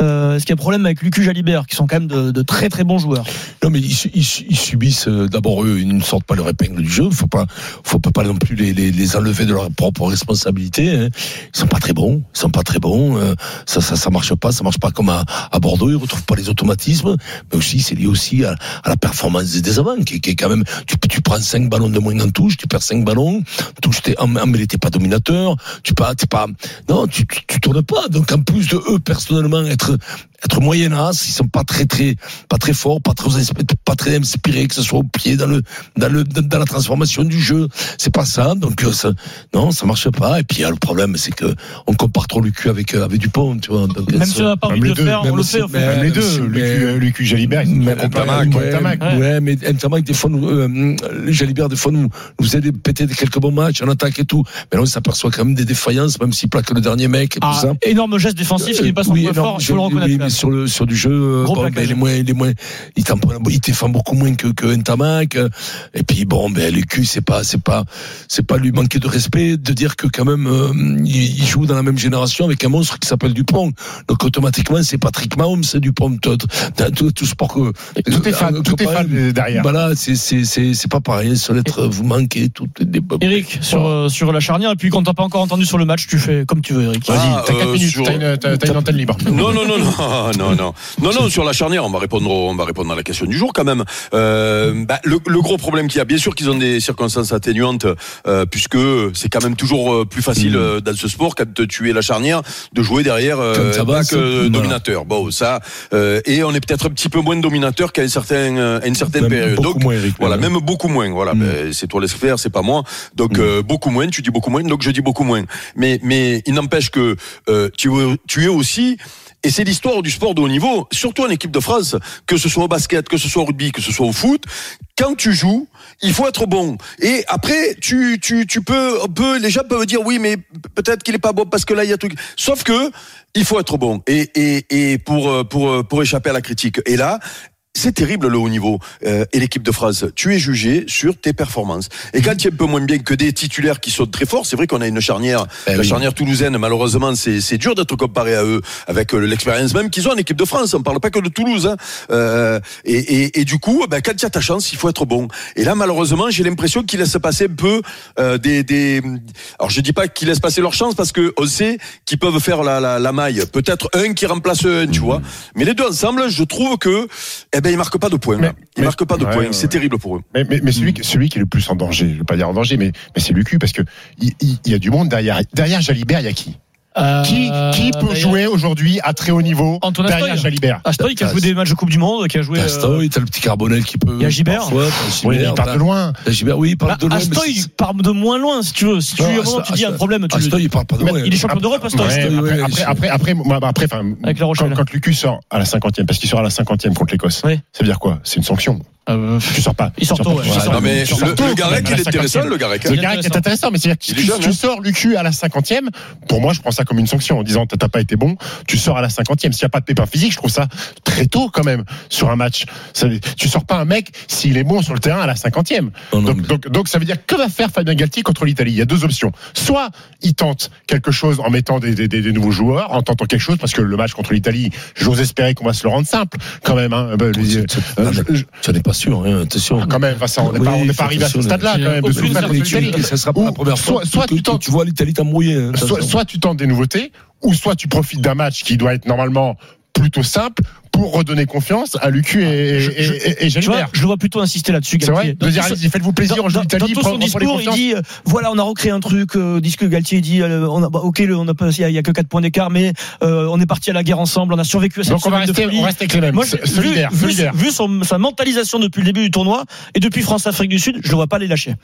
Est-ce qu'il y a un problème avec Lucu Jalibert, qui sont quand même de, très très bons joueurs? Non, mais ils, su- ils su- ils subissent d'abord eux, ils ne sortent pas leur épingle du jeu. Faut pas, faut pas non plus les, enlever de leur propre responsabilité. Hein. Ils sont pas très bons, ils sont pas très bons. ça, ça, ça marche pas. Ça marche pas comme à, à Bordeaux, ils retrouvent pas les automatismes, mais aussi c'est lié aussi à, à la performance des, avants, qui, qui est quand même, tu, tu prends 5 ballons de moins en touche, tu perds 5 ballons, touche t'es, mêlée, t'es pas dominateur, tu pas, t'es pas, non, tu, tu, tu tournes pas, donc en plus de eux, personnellement, être, être moyenasse, ils sont pas très très pas très forts, pas très pas très inspirés que ce soit au pied dans le dans le dans la transformation du jeu, c'est pas ça. Donc euh, ça, non, ça marche pas. Et puis euh, le problème c'est que on compare trop le cul avec euh, avec Dupont, tu vois. Donc, Même si on n'a pas envie de le faire, on le fait. en fait. Même les deux, Lucu, Lucu Jalibert, complètement ouais, mais des fois, nous, euh, Jalibert, des fois, nous, nous aide à péter quelques bons matchs en attaque et tout. Mais là, on s'aperçoit quand même des défaillances, même s'il plaque le dernier mec et tout Ah, ça. énorme geste défensif, il est pas son Oui, point fort, je- le reconnaître. Même. sur le sur du jeu, euh, Gros bon, ben, est moins, il est moins, il t'en beaucoup moins que que Ntamak. euh, Et puis bon, ben le cul, c'est pas, c'est pas, c'est pas lui manquer de respect de dire que quand même euh, il, il joue dans la même génération avec un monstre qui s'appelle Dupont. Donc automatiquement, c'est Patrick Mahomes, c'est Dupont. Tout, tout, tout, tout sport que Tout est fan, tout est copain, fan derrière. Voilà, c'est c'est c'est c'est pas pareil. Sur l'être, vous manquez tout. Des... Eric, sur, euh, sur la charnière, et puis quand t'as pas encore entendu sur le match, tu fais comme tu veux, Eric. Vas-y, Ah, t'as 4 euh, minutes, sur- t'as une, t'as- t'as une antenne libre. Non, non, non, non, non, non, non, non, sur la charnière, on va répondre, au- on va répondre à la question du jour quand même. Euh, bah, le, le gros problème qu'il y a, bien sûr qu'ils ont des circonstances atténuantes, euh, puisque c'est quand même toujours euh, plus facile Mm. euh, dans ce sport quand tu es la charnière de jouer derrière un voilà. dominateur. Bon, ça, euh, et on est peut-être un petit peu moins dominateur qu'à à une certaine Même période. Donc, moins, Eric, voilà, même. beaucoup moins. Voilà, Mm. Ben, c'est toi laisse faire, c'est pas moi. Donc Mm. euh, beaucoup moins. Tu dis beaucoup moins, donc je dis beaucoup moins. Mais mais il n'empêche que tu tu es aussi et c'est l'histoire sport de haut niveau, surtout en équipe de France, que ce soit au basket, que ce soit au rugby, que ce soit au foot. Quand tu joues, il faut être bon. Et après, tu, tu, tu peux, peut, les gens peuvent dire oui, mais peut-être qu'il est pas bon parce que là il y a truc. Sauf que il faut être bon. Et, et, et pour, euh, pour, euh, pour échapper à la critique. Et là, c'est terrible le haut niveau euh, et l'équipe de France. Tu es jugé sur tes performances. Et quand tu es un peu moins bien que des titulaires qui sont très forts, c'est vrai qu'on a une charnière, Eh la oui. charnière toulousaine. Malheureusement, c'est c'est dur d'être comparé à eux avec euh, l'expérience même qu'ils ont en équipe de France. On parle pas que de Toulouse. Hein. Euh, et, et, et du coup, ben, quand tu as ta chance, il faut être bon. Et là, malheureusement, j'ai l'impression qu'ils laissent passer un peu euh, des, des. Alors, je dis pas qu'ils laissent passer leur chance parce que on sait qu'ils peuvent faire la, la, la maille. Peut-être un qui remplace un, tu vois. Mais les deux ensemble, je trouve que, eh ben, ils marquent pas de points. Mais-. Ils mais- marquent pas de ouais, points. ouais, C'est terrible pour eux. Mais, celui, qui- celui qui est le plus en danger, je veux pas dire en danger, mais, mais c'est Lucu, parce que il, il- il y a du monde derrière. Derrière Jalibert, il y a qui? Euh, Qui, qui peut jouer aujourd'hui à très haut niveau Antonin derrière Astoy. Jalibert Astoy qui a joué des matchs de Coupe du Monde, qui a joué. T'as euh, Astoy, t'as le petit Carbonel qui peut. il y a Gibert. parfois, Oui, il part t'as- de loin. t'as Gibert, oui, il part Bah, de loin. mais Astoy c'est- part de moins loin, si tu veux. Si tu Non, tu dis un Astoy- problème, tu Astoy, le... il part pas de loin. Il est champion d'Europe, Astoy. Ouais, Astoy, après, ouais, après, après, après, bah, après, enfin, Avec La Rochelle. quand, quand Lucu sort à la cinquantième, parce qu'il sort à la cinquantième contre l'Écosse, Oui. ça veut dire quoi? C'est une sanction. Euh, Tu sors pas. Il sort tôt, pas. ouais. Il. Non, mais le, tôt, le quand Garec, il la est intéressant, 50e. le Garec. hein. Le Il Garec est intéressant. mais c'est-à-dire que Il si jeune, tu hein. sors Lucu à la cinquantième, pour moi, je prends ça comme une sanction en disant t'as pas été bon, tu sors à la cinquantième. S'il n'y a pas de pépin physique, je trouve ça très tôt quand même sur un match. Ça- tu sors pas un mec s'il est bon sur le terrain à la cinquantième. Donc, donc, donc ça veut dire que va faire Fabien Galtier contre l'Italie? Il y a deux options. Soit il tente quelque chose en mettant des, des, des- des nouveaux joueurs, en tentant quelque chose, parce que le match contre l'Italie, j'ose espérer qu'on va se le rendre simple quand même. Hein. Euh, je- es pas sûr, hein, attention. ah, quand même, Vincent, on n'est Oui, pas, n'est arrivé à ce stade-là, là. quand même, de. Ça sera pas la première fois soit- soit que tu tentes- tu vois l'Italie t'embrouiller. hein, soit, soit tu tentes des nouveautés, ou soit tu profites d'un match qui doit être normalement plutôt simple pour redonner confiance à Lucu et, Je- je- et- et Tu vois, Jalibert. je le vois plutôt insister là-dessus. C'est vrai. De dire, Dans- faites-vous plaisir, on joue dans, l'Italie, dans tout son discours, il dit euh, voilà, on a recréé un truc. Euh, dit ce que Galtier dit euh, on a, bah, ok, le- on a pas, il y y, a que 4 points d'écart, mais euh, on est parti à la guerre ensemble. On a survécu à cette Donc on va rester, on reste avec les mêmes. Moi, vu, solidaire, vu- solidaire. vu son- sa mentalisation depuis le début du tournoi et depuis France-Afrique du Sud, je le vois pas les lâcher.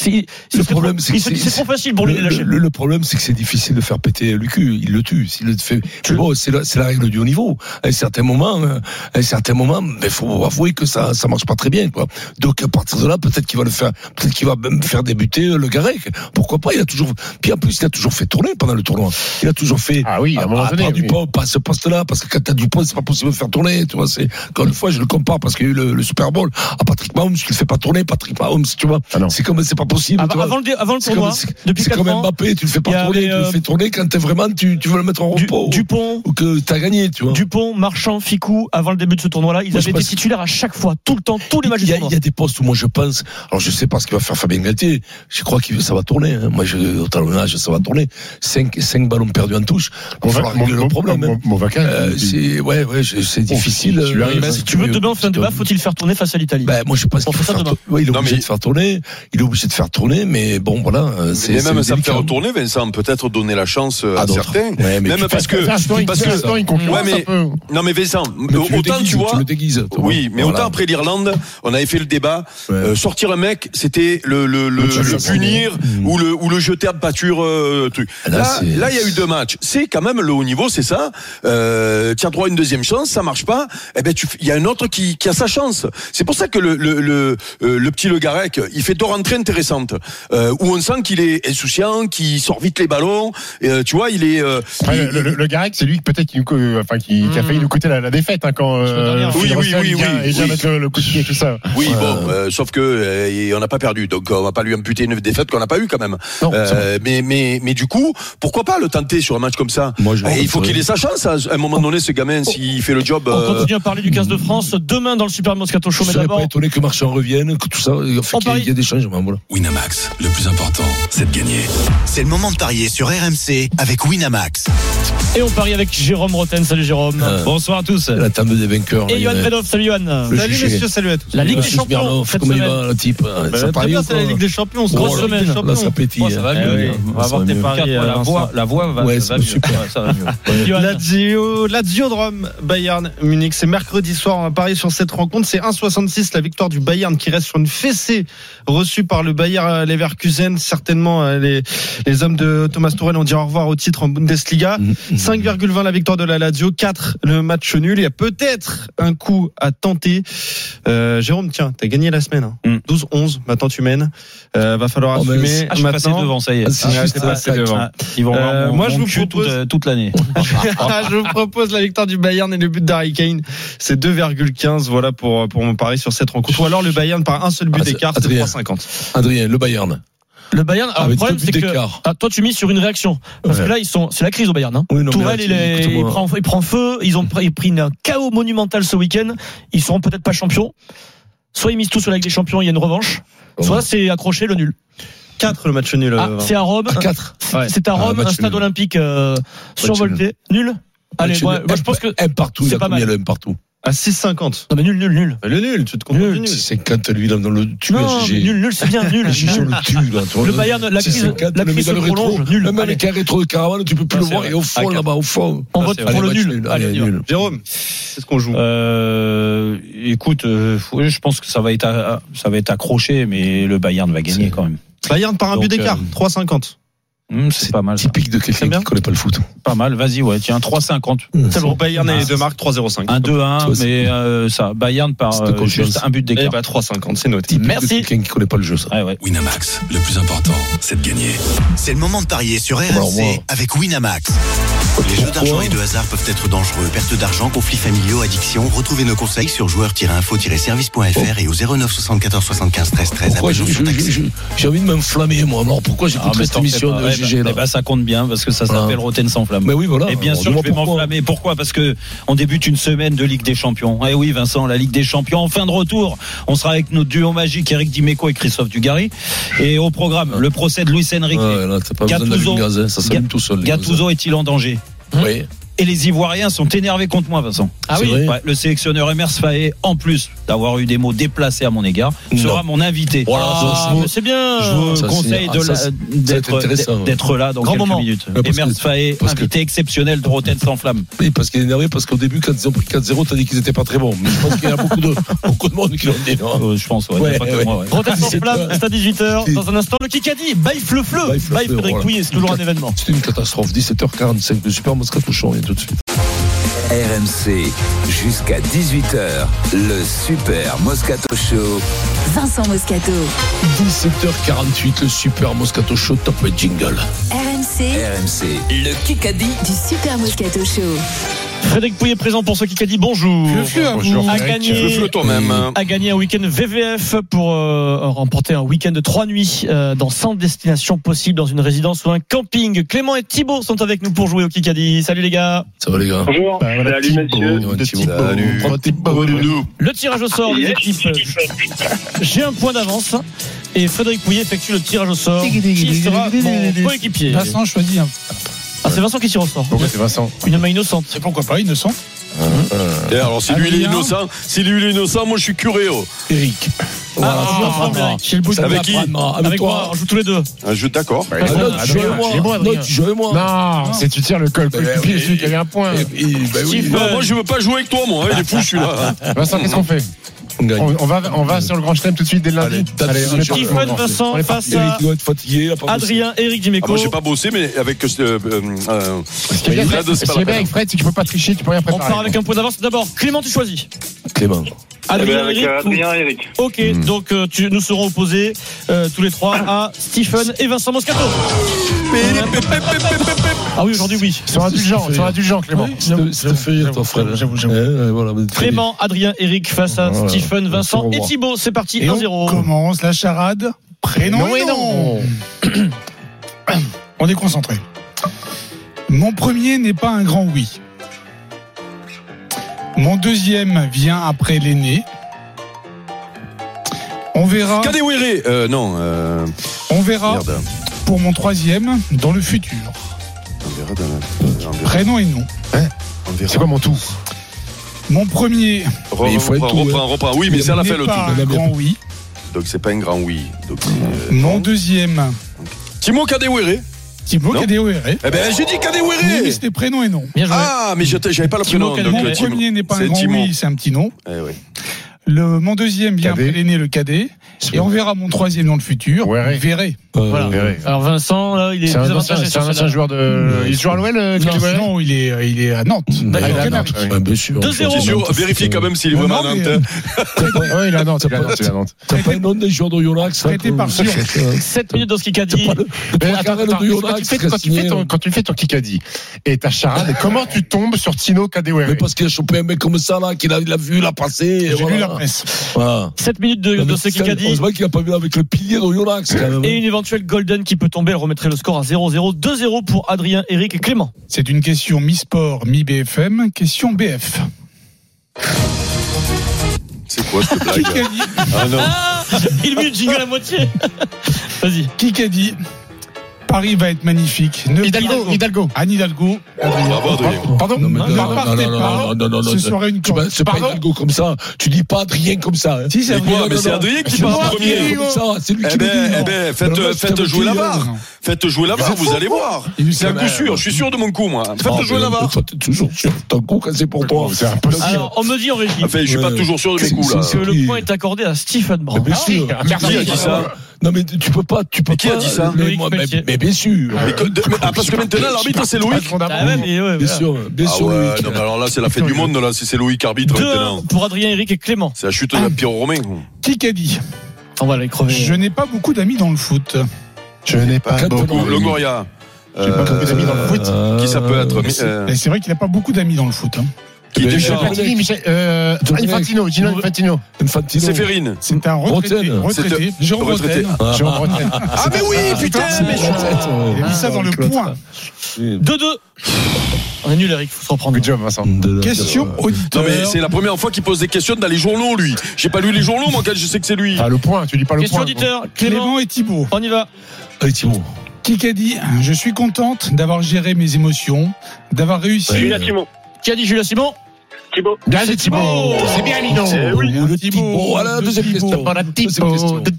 C'est Le problème, c'est il c'est- trop facile pour lui de le, les lâcher. le- le problème, c'est que c'est difficile de faire péter le cul. Il le tue. S'il le fait, mais bon, c'est la, règle du haut niveau. À un certain moment, euh, à un certain moment, il faut avouer que ça, ça marche pas très bien, quoi. Donc, à partir de là, peut-être qu'il va le faire, peut-être qu'il va même faire débuter euh, le Garec. Pourquoi pas? Il a toujours, puis en plus, il a toujours fait tourner pendant le tournoi. Il a toujours fait, Ah oui, à un moment à donné, part oui. Dupont, pas à ce poste-là, parce que quand t'as Dupont, c'est pas possible de faire tourner, tu vois, c'est, encore une fois, je le compare parce qu'il y a eu le, le Super Bowl. À Patrick Mahomes, tu le fais pas tourner, Patrick Mahomes, tu vois. Ah non. C'est comme, c'est pas possible. tu Avant, le, avant tournoi, comme, depuis c'est 4 comme ans, Mbappé, tu le fais pas tourner, tu euh, le fais tourner quand t'es vraiment, tu, tu veux le mettre en Du- repos. Dupont, Ou que t'as gagné, tu vois. Dupont, Marchand, Ficou, avant le début de ce tournoi-là, ils Moi, avaient été titulaires à chaque fois, tout le temps, tous les matchs Il du y, a, il tournoi. y a des postes où moi je pense, alors je sais pas ce qu'il va faire Fabien Galtier, je crois que ça va tourner. hein. Moi, je, au talonnage, ça va tourner. 5 cinq ballons perdus en touche. Il va régler le problème. hein. Mon vaca, Euh, c'est ouais, ouais, c'est difficile. tu euh, arrives, euh, Si tu veux, demain on fait un débat, faut-il faire tourner face à l'Italie? Ben, moi, je pense On qu'il faut faire tourner. Il est obligé de faire tourner. Il est obligé de faire tourner, mais bon, voilà. euh, C'est même ça me fait retourner, Vincent, peut-être donner la chance euh, À à certains. Ouais, Même parce que, parce que, Ouais, mais- non mais Vincent, Mais tu autant déguises, tu vois, le déguises, toi. oui, mais Voilà. autant après l'Irlande, on avait fait le débat, Ouais. euh, sortir un mec, c'était le le, punir Mmh. ou le ou le jeter à pâture euh, truc. Là, Là, là, il y a eu deux matchs. C'est quand même le haut niveau, c'est ça. Euh, tu as droit à une deuxième chance, ça marche pas. Eh ben, il y a un autre qui, qui a sa chance. C'est pour ça que le le le, le petit Le Garec, il fait deux rentrées intéressantes euh, où on sent qu'il est insouciant, qu'il sort vite les ballons. Et, euh, tu vois, il est. euh, Ouais, il- le, le, le Garec, c'est lui peut-être qui, nous enfin, qui, qui a failli nous coûter la, la défaite hein, quand euh, Oui, oui, oui, oui, il vient oui. mettre le, le coup de pied et tout ça. Oui, bon, euh, sauf que euh, on n'a pas perdu, donc on va pas lui imputer une défaite qu'on n'a pas eu quand même. Non, Euh, mais mais mais du coup, pourquoi pas le tenter sur un match comme ça? Moi, je- Et Il faut qu'il ait sa chance à un moment donné, ce gamin, s'il fait le job. On euh, continue à parler du 15 de France demain dans le Super Moscato Show, Je mais serais d'abord, pas étonné que Marchand revienne, que tout ça, On qu'il y y a des changements, voilà. Winamax, le plus important, c'est de gagner. C'est le moment de parier sur RMC avec Winamax. et on parie avec Jérôme Roten. Salut Jérôme. Euh, Bonsoir à tous. La table des vainqueurs. Et là, Johan il y a- Redov, salut Johan. Le Salut messieurs, salut à tous. La Ligue des Champions cette comment il semaine. va, le type hein, Bah, Ça très parie bien, c'est la Ligue des Champions. Oh, Grosse semaine. Là, Là, ça pétille. Oh, ça va hein. mieux. Ouais, On va avoir tes mieux. paris. Euh, la voix- La voix va, Ouais, va super. mieux. Ouais, ça va mieux. Lazio, Lazio de Rome, Bayern Munich. C'est mercredi soir. On va parier sur cette rencontre. C'est 1,66 la victoire du Bayern qui reste sur une fessée reçue par le Bayern Leverkusen. Certainement, euh, les, les hommes de Thomas Tuchel ont dit au revoir au titre en Bundesliga. Mhm. 5,20 la victoire de la Lazio, 4 le match nul. Il y a peut-être un coup à tenter. Euh, Jérôme, tiens, t'as gagné la semaine. hein. Mm. 12-11, maintenant tu mènes. Euh, va falloir Oh, assumer Ah, je suis passé devant, ça y est. Ah, c'est Ah, juste passé devant. Ah, ils vont Euh, moi, je vous propose- toute, toute l'année. je vous propose la victoire du Bayern et le but d'Harry Kane. C'est 2,15 voilà pour, pour mon pari sur cette rencontre. Ou alors le Bayern par un seul but Ah, c'est- d'écart, c'est Adrien. 3,50. Adrien, le Bayern. Le Bayern, alors, le Avec problème c'est que ah, toi tu mises sur une réaction parce Ouais. que là ils sont c'est la crise au Bayern hein. Oui, non, mais Tourelle là, il, est- écoute-moi. il prend il prend feu, ils ont pris, pris un chaos monumental ce week-end, ils seront peut-être pas champions. Soit ils misent tout sur la Ligue des Champions, il y a une revanche, soit c'est accroché le nul. 4 le match nul. Ah, euh, c'est à Rome, À 4. Ouais. c'est à Ah, Rome, un stade nul. olympique euh, survolté, nul. Allez, moi, moi, je pense que Un partout, il c'est a pas mal. le un partout à 6,50. non mais nul nul nul. Le nul, tu te comptes Nul. du nul. C'est 50 lui dans dans le tu Non, mais nul nul c'est bien nul. Je suis nul. le tue, là. tu vois. Le Bayern, la C'est crise, 50, la le crise se le rétro. prolonge. Nul. Même avec un rétro de caravane, tu peux plus Ah, le c'est voir. vrai. Et au fond, un- là-bas, au fond. on Ah, vote c'est pour le nul. Allez, nul. Jérôme, qu'est-ce qu'on joue? Euh, écoute, euh, je pense que ça va être, à- ça va être accroché, mais le Bayern va gagner C'est- quand même. Bayern par un but d'écart, euh, 3,50. Hum, c'est pas mal. ça. Typique de quelqu'un qui connaît pas le foot. Pas mal. Vas-y, ouais. Tiens, 3,50. C'est bon, Bayern et Ah, les deux marques, 3,05. Un 2-1, Ça, c'est- mais euh, ça, Bayern par euh, juste un but Eh d'écart. bah 3,50, c'est noté. Typique Merci. de quelqu'un qui connaît pas le jeu, ça. Ouais, ouais. Winamax, le plus important, c'est de gagner. C'est le moment de parier sur Alors, RMC moi- avec Winamax. Les jeux d'argent et de hasard peuvent être dangereux. Perte d'argent, conflits familiaux, addiction. Retrouvez nos conseils sur joueurs-info-service.fr et au 09 74 75 13 13. Pourquoi Appel je- non je- surtaxé. je- J'ai envie de m'enflammer, moi. Alors pourquoi Ah, j'écoute mais cette émission de Eh GG ben, là eh ben, ça compte bien parce que ça Voilà. s'appelle Roten sans flamme. Mais oui, voilà. Et bien Alors, sûr, je vais m'enflammer. Pourquoi? Parce que on débute une semaine de Ligue des Champions. Eh oui, Vincent, la Ligue des Champions en fin de retour. On sera avec notre duo magique Eric Dimeco et Christophe Dugarry. Et au programme, le procès de Luis Enrique. Ouais, Gattuso- ça tout seul. est-il en danger? Oui. Et les Ivoiriens sont énervés contre moi, Vincent. Ah oui Ouais, Le sélectionneur Emers Faé, en plus d'avoir eu des mots déplacés à mon égard, Non. sera mon invité. Voilà, mais c'est bien. je vous conseille ah, d'être là dans Grand quelques moment. minutes. Ouais, parce Emers Faé, parce que- invité exceptionnel de Roten sans flamme. Oui, parce qu'il est énervé, parce qu'au début, quand ils ont pris 4-0, t'as dit qu'ils étaient pas très bons. Mais je pense qu'il y a beaucoup de, beaucoup de monde qui l'ont dit, non Euh, je pense, ouais, Ouais, pas que ouais. moi, ouais. Rotten sans flamme, c'est à 18h. Dans un instant, le Kikadi, Baïf le fleu. Baïf le Baïf fleu, Frédéric voilà. Pouillet, c'est toujours un événement. C'est une catastrophe. 17h45, le Super Moscato Show, et tout de suite. RMC, jusqu'à 18h, le Super Moscato Show. Vincent Moscato. 17h48, le Super Moscato Show, top jingle. RMC RMC, le Kikadi. du Super Moscato Show. Frédéric Pouillet présent pour ce qui a dit bonjour. À Bonjour, vous. A gagné, Le toi-même. a gagné un week-end VVF pour euh, remporter un week-end de trois nuits euh, dans 100 destinations possibles dans une résidence ou un camping. Clément et Thibaut sont avec nous pour jouer au Kikadi. Salut les gars. Ça va les gars Bonjour. Bah, voilà, Salut, Doudou. Le tirage au sort des équipes. J'ai un point d'avance et Frédéric Pouillet effectue le tirage au sort. Qui sera mon coéquipier Vincent choisit un. Ah, c'est Vincent qui tire au sort. Pourquoi c'est Vincent Une main innocente. C'est pourquoi pas, innocent. Et alors, si lui il est innocent, si lui il est innocent, moi je suis curé. oh. Eric Ah, tu ah, le bout de Ça Avec qui. Avec toi on joue tous les deux. Un jeu d'accord. Ah, non, tu joues avec moi. Non, tu joues avec moi. Non, c'est tu tires le col. Ben, Puis oui. celui qui avait un point. Et- et- ben oui. Steve. Non, moi je veux pas jouer avec toi, moi. hein, Il est fou, je suis là. Vincent, qu'est-ce qu'on fait? On gagne. on, on va, on va sur le grand chelem tout de suite dès lundi. Allez, Allez, on. Stephen Vincent On face Eric à doit être fatigué. Adrien, Eric Ah, Dimeco. moi j'ai pas bossé, mais avec. euh, euh, euh, Ce qui est bien, avec Fred, c'est qu'il ne faut pas tricher, tu peux rien On préparer. part avec un point d'avance. D'abord, Clément, tu choisis. Clément. Adrien, avec Eric. euh, ou- Adrien et Eric. Ok, donc euh, tu, nous serons opposés euh, tous les trois à Stephen et Vincent Moscato. Ah oui, aujourd'hui oui. Indulgents, ils sont indulgents, Clément. Eh. Clément, Adrien, Eric face à Voilà. Stephen, Vincent et. Thibaut. C'est parti, Et on 1-0. commence la charade. Prénom Non et et nom. On est concentré. Mon premier n'est pas un grand oui. Mon deuxième vient après l'aîné. On verra, Kadewere. Euh, non. euh, on verra Merde. pour mon troisième dans le futur. On verra dans la- on verra- Prénom et nom. on verra. C'est quoi mon tout? Mon premier Re- Mais il faut être reprends, tout, reprends, hein. reprends. Oui, mais c'est à la fin le tout. un grand oui. Donc c'est pas un grand oui. Donc, euh, Mon deuxième, Timo Kadewere. Thibaut. Kadewere. Eh ben j'ai dit Oui, Kadewere. c'était prénom et nom. Ah, mais j'avais pas le prénom. Donc, Mon Timo. premier n'est pas un C'est grand oui, c'est un petit nom. Eh oui. Le, mon deuxième vient après l'aîné, le cadet. Et on verra mon troisième dans le futur. Ouais. Vous verrez. Euh, Voilà. Verrez. Alors Vincent, là, il est C'est un ancien, c'est un ancien joueur de. Il joue à l'OL, euh, Non, il est, il est à Nantes. D'accord. Il est à Ah, Nantes. oui. Bien sûr. 2-0. C'est sûr, vérifie quand même s'il est vraiment à Nantes. Ouais, il est à Nantes, il est à Nantes, à Nantes. T'as pas un nom des joueurs de Yonax hein, Prêté que- par Sion. 7 minutes dans ce le- de quand tu fais- ton- quand tu fais ton Kikadi et ta charade, comment tu tombes sur Tino Kadewere Mais parce qu'il a chopé un mec comme ça, là, qu'il a, vu, il a passé. J'ai lu la presse. Voilà. 7 minutes de, ce dit. Heureusement qu'il a pas vu avec le pilier. Et une éventuelle Golden qui peut tomber, elle remettrait le score à 0-0. 2-0 pour Adrien, Eric et Clément. C'est une question mi-sport, mi-BFM. Question BF. C'est quoi cette Qui blague a dit, Ah non. Ah Il met le jingle à moitié. Vas-y. qui a dit Paris va être magnifique. Ne Hidalgo, Hidalgo. Anne Hidalgo. Pardon Non, mais Ne non, non, Ce serait une. C'est pas Hidalgo comme ça. Tu dis pas Adrien comme ça. hein. Si, c'est Mais quoi Adrien. Mais c'est Adrien qui moi en premier. ça. C'est lui Eh qui me dit. ben, non. eh ben, faites, moi, faites jouer la dit, barre. Faites jouer la barre, vous allez voir. C'est un coup sûr, je suis sûr de mon coup, moi. Faites Ah, jouer la barre. Toi, t'es toujours sûr. Ton coup, quand c'est pour toi. C'est impossible. Alors, on me dit en régie Enfin, je suis pas toujours sûr de mes coups, là. que le point est accordé à Stephen Brand. Mais bien sûr. Ah, Qui a dit ça Non, mais tu peux pas. Tu peux Mais qui a dit ça mais, Loïc moi, mais, Pelletier. mais bien sûr. Mais que- de- mais- ah, parce que maintenant, l'arbitre, c'est Loïc. Ah ouais, mais ouais, Bien sûr. Bien Ah sûr. ouais, Loïc. non, mais alors là, c'est la fête du monde, là, si c'est Loïc arbitre 2-1 maintenant. pour Adrien, Eric et Clément. C'est la chute de Pierre Romain. Qui a dit On va les crever. Je n'ai pas beaucoup d'amis dans le foot. Je n'ai pas beaucoup. on- Longoria. J'ai pas beaucoup d'amis dans le foot. Euh, Qui ça peut être Mais, euh, c'est vrai qu'il n'a pas beaucoup d'amis dans le foot. Qui Mais déjà je sais pas. Platini, Michel, euh, Dominique. Infantino, Gino Infantino. Infantino. Séphérine. C'est un retraité. Retraité. C'est- Jérôme retraité. Bretagne. Ah, Jérôme Bretagne. Ah, mais oui, putain, mais je- Il a mis ça dans le point. 2-2. On est nul, Eric, faut se reprendre. Good job, Vincent. Question Non, auditeur. mais c'est la première fois qu'il pose des questions dans les journaux, lui. J'ai pas lu les journaux, moi, quand je sais que c'est lui. Ah, le point, tu dis pas le Question point. auditeur, Clément, Clément et Thibault. on y va. Allez, Thibaut. Qui a dit Je suis contente d'avoir géré mes émotions, d'avoir réussi. Ouais. Simon. Qui a dit Julia Simon? Thibaut. Bien, c'est Thibaut. C'est bien, Lino. Le Thibaut. Voilà, le deuxième Thibaut. question. De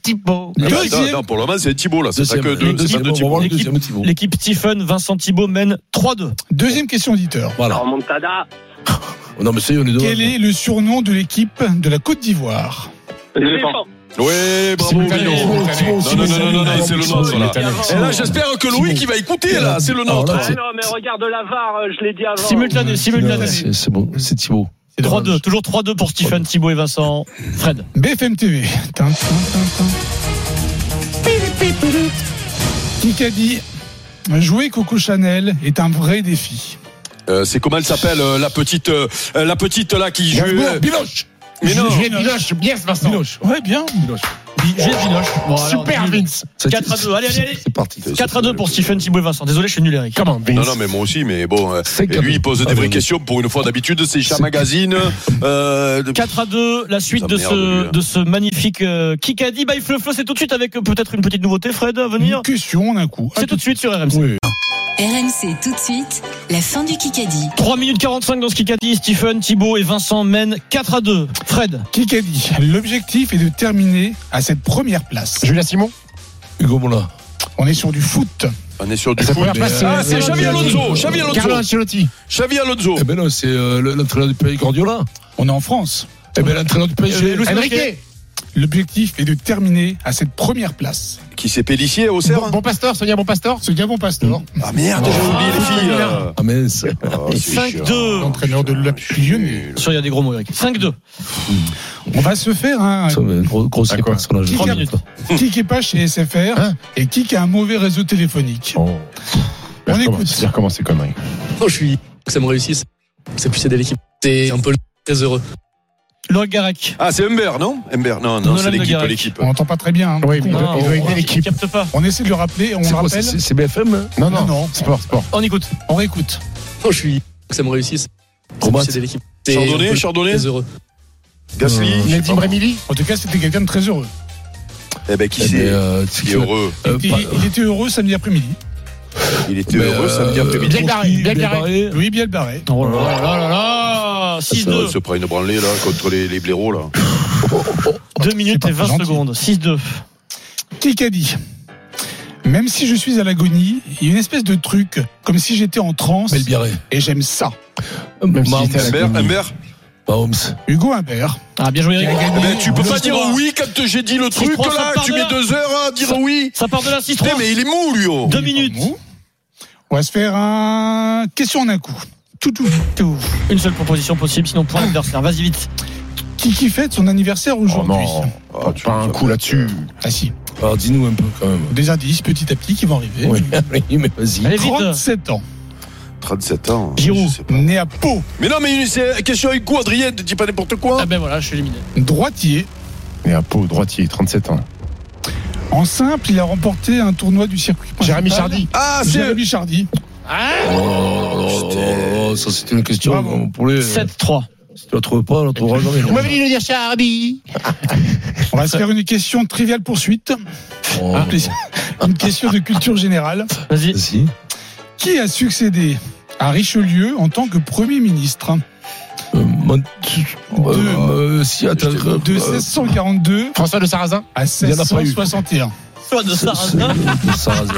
Deuxième. non, non, pour le moment, c'est Thibaut, là. C'est pas Deuxième, que deux. C'est pas L'équipe- Stephen, Vincent Thibault mène 3-2. Deuxième question auditeur. Voilà. Non, mais ça y est, on est devant. Quel est le surnom de l'équipe de la Côte d'Ivoire? L'éléphant. Ouais, bravo. Thibaut, Non, Thibaut, non, Thibaut, non, non, non, Thibaut, c'est le Thibaut, nôtre, là. Thibaut. Et là, j'espère que Louis qui va écouter, là. C'est le nôtre. Ah non, mais regarde la VAR, euh, je l'ai dit avant. Simultané, simultané. C'est bon, c'est Thibaut. 3-2, toujours 3-2 pour Stephen, Thibault et Vincent. Fred. BFM TV. Tin, tin, tin, tin. Qui a dit Jouer Coco Chanel est un vrai défi. Euh, c'est comment elle s'appelle euh, la petite euh, la petite là qui joue Biloche. Mais non. Juliette Binoche, bien Vincent. Biloche. Ouais, bien. Biloche. Juliette Binoche. Bon, Super. Vince. 4 à 2. Allez, allez, allez. C'est parti. 4 à 2 pour Stephen Thibault et Vincent. Désolé, je suis nul, Eric. Comment Non, non, mais moi aussi, mais bon. euh, lui, il pose Ah, des vraies questions. Pour une fois, d'habitude, c'est chat magazine. Euh, de- 4 à 2, la suite de ce, hein. de ce magnifique euh, Kikadi by Flo. C'est tout de suite avec euh, peut-être une petite nouveauté, Fred, à venir. Une question en un coup. C'est tout de suite sur RMC. Oui. RMC tout de suite, la fin du Kikadi. 3 minutes 45 dans ce Kikadi. Stephen, Thibault et Vincent mènent 4 à 2. Fred. Dit L'objectif est de terminer à cette première place. Julien Simon. Hugo Mola. On est sur du foot. On est sur du foot. première place, Ah, c'est euh, Xavi Alonso. Xavi Carlo Alonso. Ancelotti. Xavi Alonso. Eh ben non, c'est euh, le- l'entraîneur du pays Guardiola. On est en France. Eh ben l'entraîneur du PSG. Luis Enrique. L'objectif est de terminer à cette première place. Qui s'est Pélissier au cerf Bon, bon pasteur, Sonia Bon pasteur. Ce Gabon Pastor, Ah merde, j'ai oublié les filles. euh. Ah mince. Oh, c'est chiant. 5-2. l'entraîneur de. Sur, il y a des gros mots, Eric. 5-2. On va se faire un Ça, mais gros, gros. Qui Trois a- minutes. qui qui est pas chez SFR Hein et qui qui a un mauvais réseau téléphonique. Oh. On Il écoute. il recommence ces conneries. Oh, je suis que ça me réussisse. C'est plus aider l'équipe. C'est un peu très heureux. Laurent Garec. Ah, c'est Humbert, non Humbert, non, non, c'est l'équipe. On n'entend pas très bien. hein. Oui, mais il doit- il doit aider l'équipe. capte pas. On essaie de le rappeler. On le rappelle. c'est- C'est BFM hein Non, non, Non. Sport, sport. On écoute. On réécoute. Oh, je suis que ça me réussisse. C'est l'équipe. Chardonnay, Chardonnay Très heureux. Gasly. sais Nadim. Remili. En tout cas, c'était quelqu'un de très heureux. Eh ben, qui Eh ben, c'est euh, c'est Qui est que- heureux. euh, il, était heureux samedi après-midi. Il était heureux samedi euh, après-midi. Bien barré, bien barré. Louis Bielbarré. Oh là là là là. Ça 6-2. se prend une branlée là contre les, les blaireaux là. 2 minutes et 20 gentil. secondes. 6-2. Qui qu'a dit? Même si je suis à l'agonie, il y a une espèce de truc, comme si j'étais en transe, Belbiaré. et j'aime ça. Même si la Gouni. Humbert. Mahomes. Hugo Humbert. Ah, bien joué, Eric. gagné Eh ben, tu peux le- pas dire oui quand j'ai dit le truc 6-3, ça là. Tu mets deux heures à dire Ça- oui. Ça part de là, 6-3. Putain, mais il est mou lui. oh. 2 minutes. On va se faire un question en un coup. Tout, tout. Tout. Une seule proposition possible, sinon point d'adversaire. Vas-y vite. Qui qui fête son anniversaire Oh aujourd'hui non. Ah, tu- Pas un coup là-dessus. Ah si. Alors dis-nous un peu quand même. Des indices petit à petit qui vont arriver. Oui, oui, mais vas-y. Allez vite. 37 ans. 37 ans. Giroud. pas. Né à Pau. Mais non, mais c'est question avec quoi, Adrien Ne dis pas n'importe quoi. Ah ben voilà, je suis éliminé. Droitier. Et à Pau, droitier, 37 ans. En simple, il a remporté un tournoi du circuit principal. Jérémy Chardy. Ah, c'est. Jérémy Chardy. Oh, oh, oh, ça c'était une question Bravo. pour les. 7-3. Si tu la trouves pas, on la trouvera jamais. Vous m'avez dit de dire Chardy. On va se faire une question triviale poursuite. Oh, Une question de culture générale. Vas-y. Qui a succédé à Richelieu en tant que Premier ministre Euh, mon- euh, euh, si, attends, euh, de 1642 François de Sarrazin. à Il y en a pas eu. 1661 Soit de Sarrazin. Sarrazin.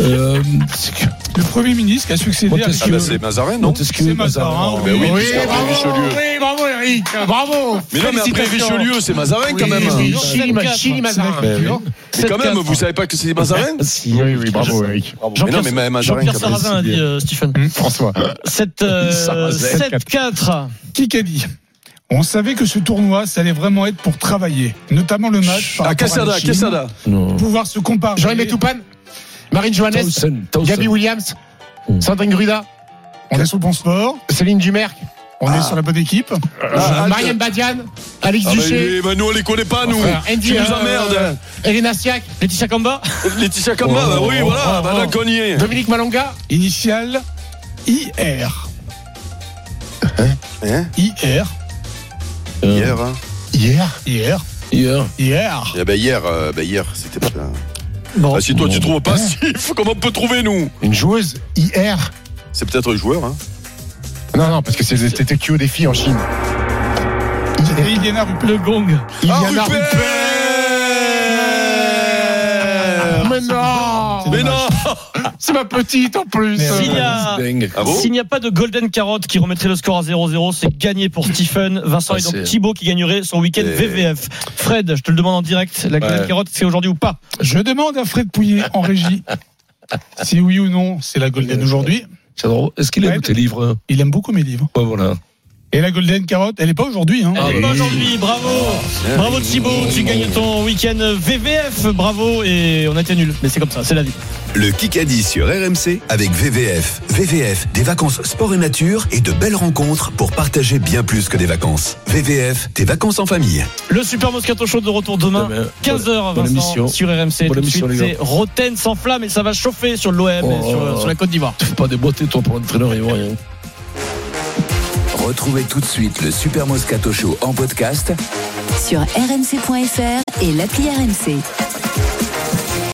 Euh, c'est que- Le Premier ministre qui a succédé à Ah, bah, c'est Mazarin, non C'est Mazarin, oui, oui, bravo, Richelieu. oui, bravo Eric, bravo. Mais non, mais après. Richelieu, c'est Mazarin quand même. oui, Mais Chili, Mazarin. Culture. quand même, vous savez pas que c'est Mazarin Si. Oui, oui, bravo, Eric. Mais non, Jean-Pierre mais ma- Mazarin Jean-Pierre quand même. Sarrazin a dit euh, Stephen. François. 7, euh. 7-4. Qui qu'a dit? On savait que ce tournoi, ça allait vraiment être pour travailler, notamment le match. par Ah. Non. Pouvoir se comparer. Jean-Aimé Toupane? Marine Johannes. Towson, Towson. Gabi Williams. Sandrine Gruda. On est sur le bon sport, Céline Dumerc. on est sur la bonne équipe. Ah, Marianne Badian. Alex Ah, Duché. mais, mais nous, on les connaît pas, nous. Enfin, Andy, Tu nous euh, emmerdes. Elena Siak. Laetitia Kamba. Laetitia Kamba, bah oui, voilà, bah là qu'on y est. Dominique Malonga. Initial IR. Hein IR. Hier, hein Hier. Hier. Hier. Hier. Eh ben hier, euh, ben hier, c'était pas. Bon. Ah, si toi tu trouves pas, Sif, comment on peut trouver nous Une joueuse. Hier. C'est peut-être un joueur, hein. Non, non, parce que c'est- c'était que des filles en Chine. Iliana. Le gong. Iliana Ah, Rupert Mais non Mais non C'est ma petite en plus S'il a-. Ah bon S'il n'y a pas de golden carotte qui remettrait le score à 0-0, c'est gagné pour Stephen, Vincent Ah, et donc Thibaut qui gagnerait son week-end Et- VVF. Fred, je te le demande en direct, la golden Ouais. carotte c'est aujourd'hui ou pas Je demande à Fred Pouillet en régie si oui ou non c'est la Golden aujourd'hui. Est-ce qu'il aime Ouais. tes livres Il aime beaucoup mes livres. Ouais, voilà. Et la Golden Carotte, elle est pas aujourd'hui. Hein. Elle est pas aujourd'hui, bravo. Bravo Thibaut, tu gagnes ton week-end VVF, bravo. Et on a été nul, mais c'est comme ça, c'est la vie. Le Kikadi sur RMC avec VVF. VVF, des vacances sport et nature et de belles rencontres pour partager bien plus que des vacances. VVF, tes vacances en famille. Le Super Moscato Show de retour demain, 15h bonne Vincent, émission. sur RMC. Tout de suite, c'est Roten sans flamme et ça va chauffer sur l'OM et Oh. sur, sur la Côte d'Ivoire. Tu fais pas des beautés, toi, pour l'entraîneur, il voit rien. Retrouvez tout de suite le Super Moscato Show en podcast Sur rmc.fr et l'appli RMC.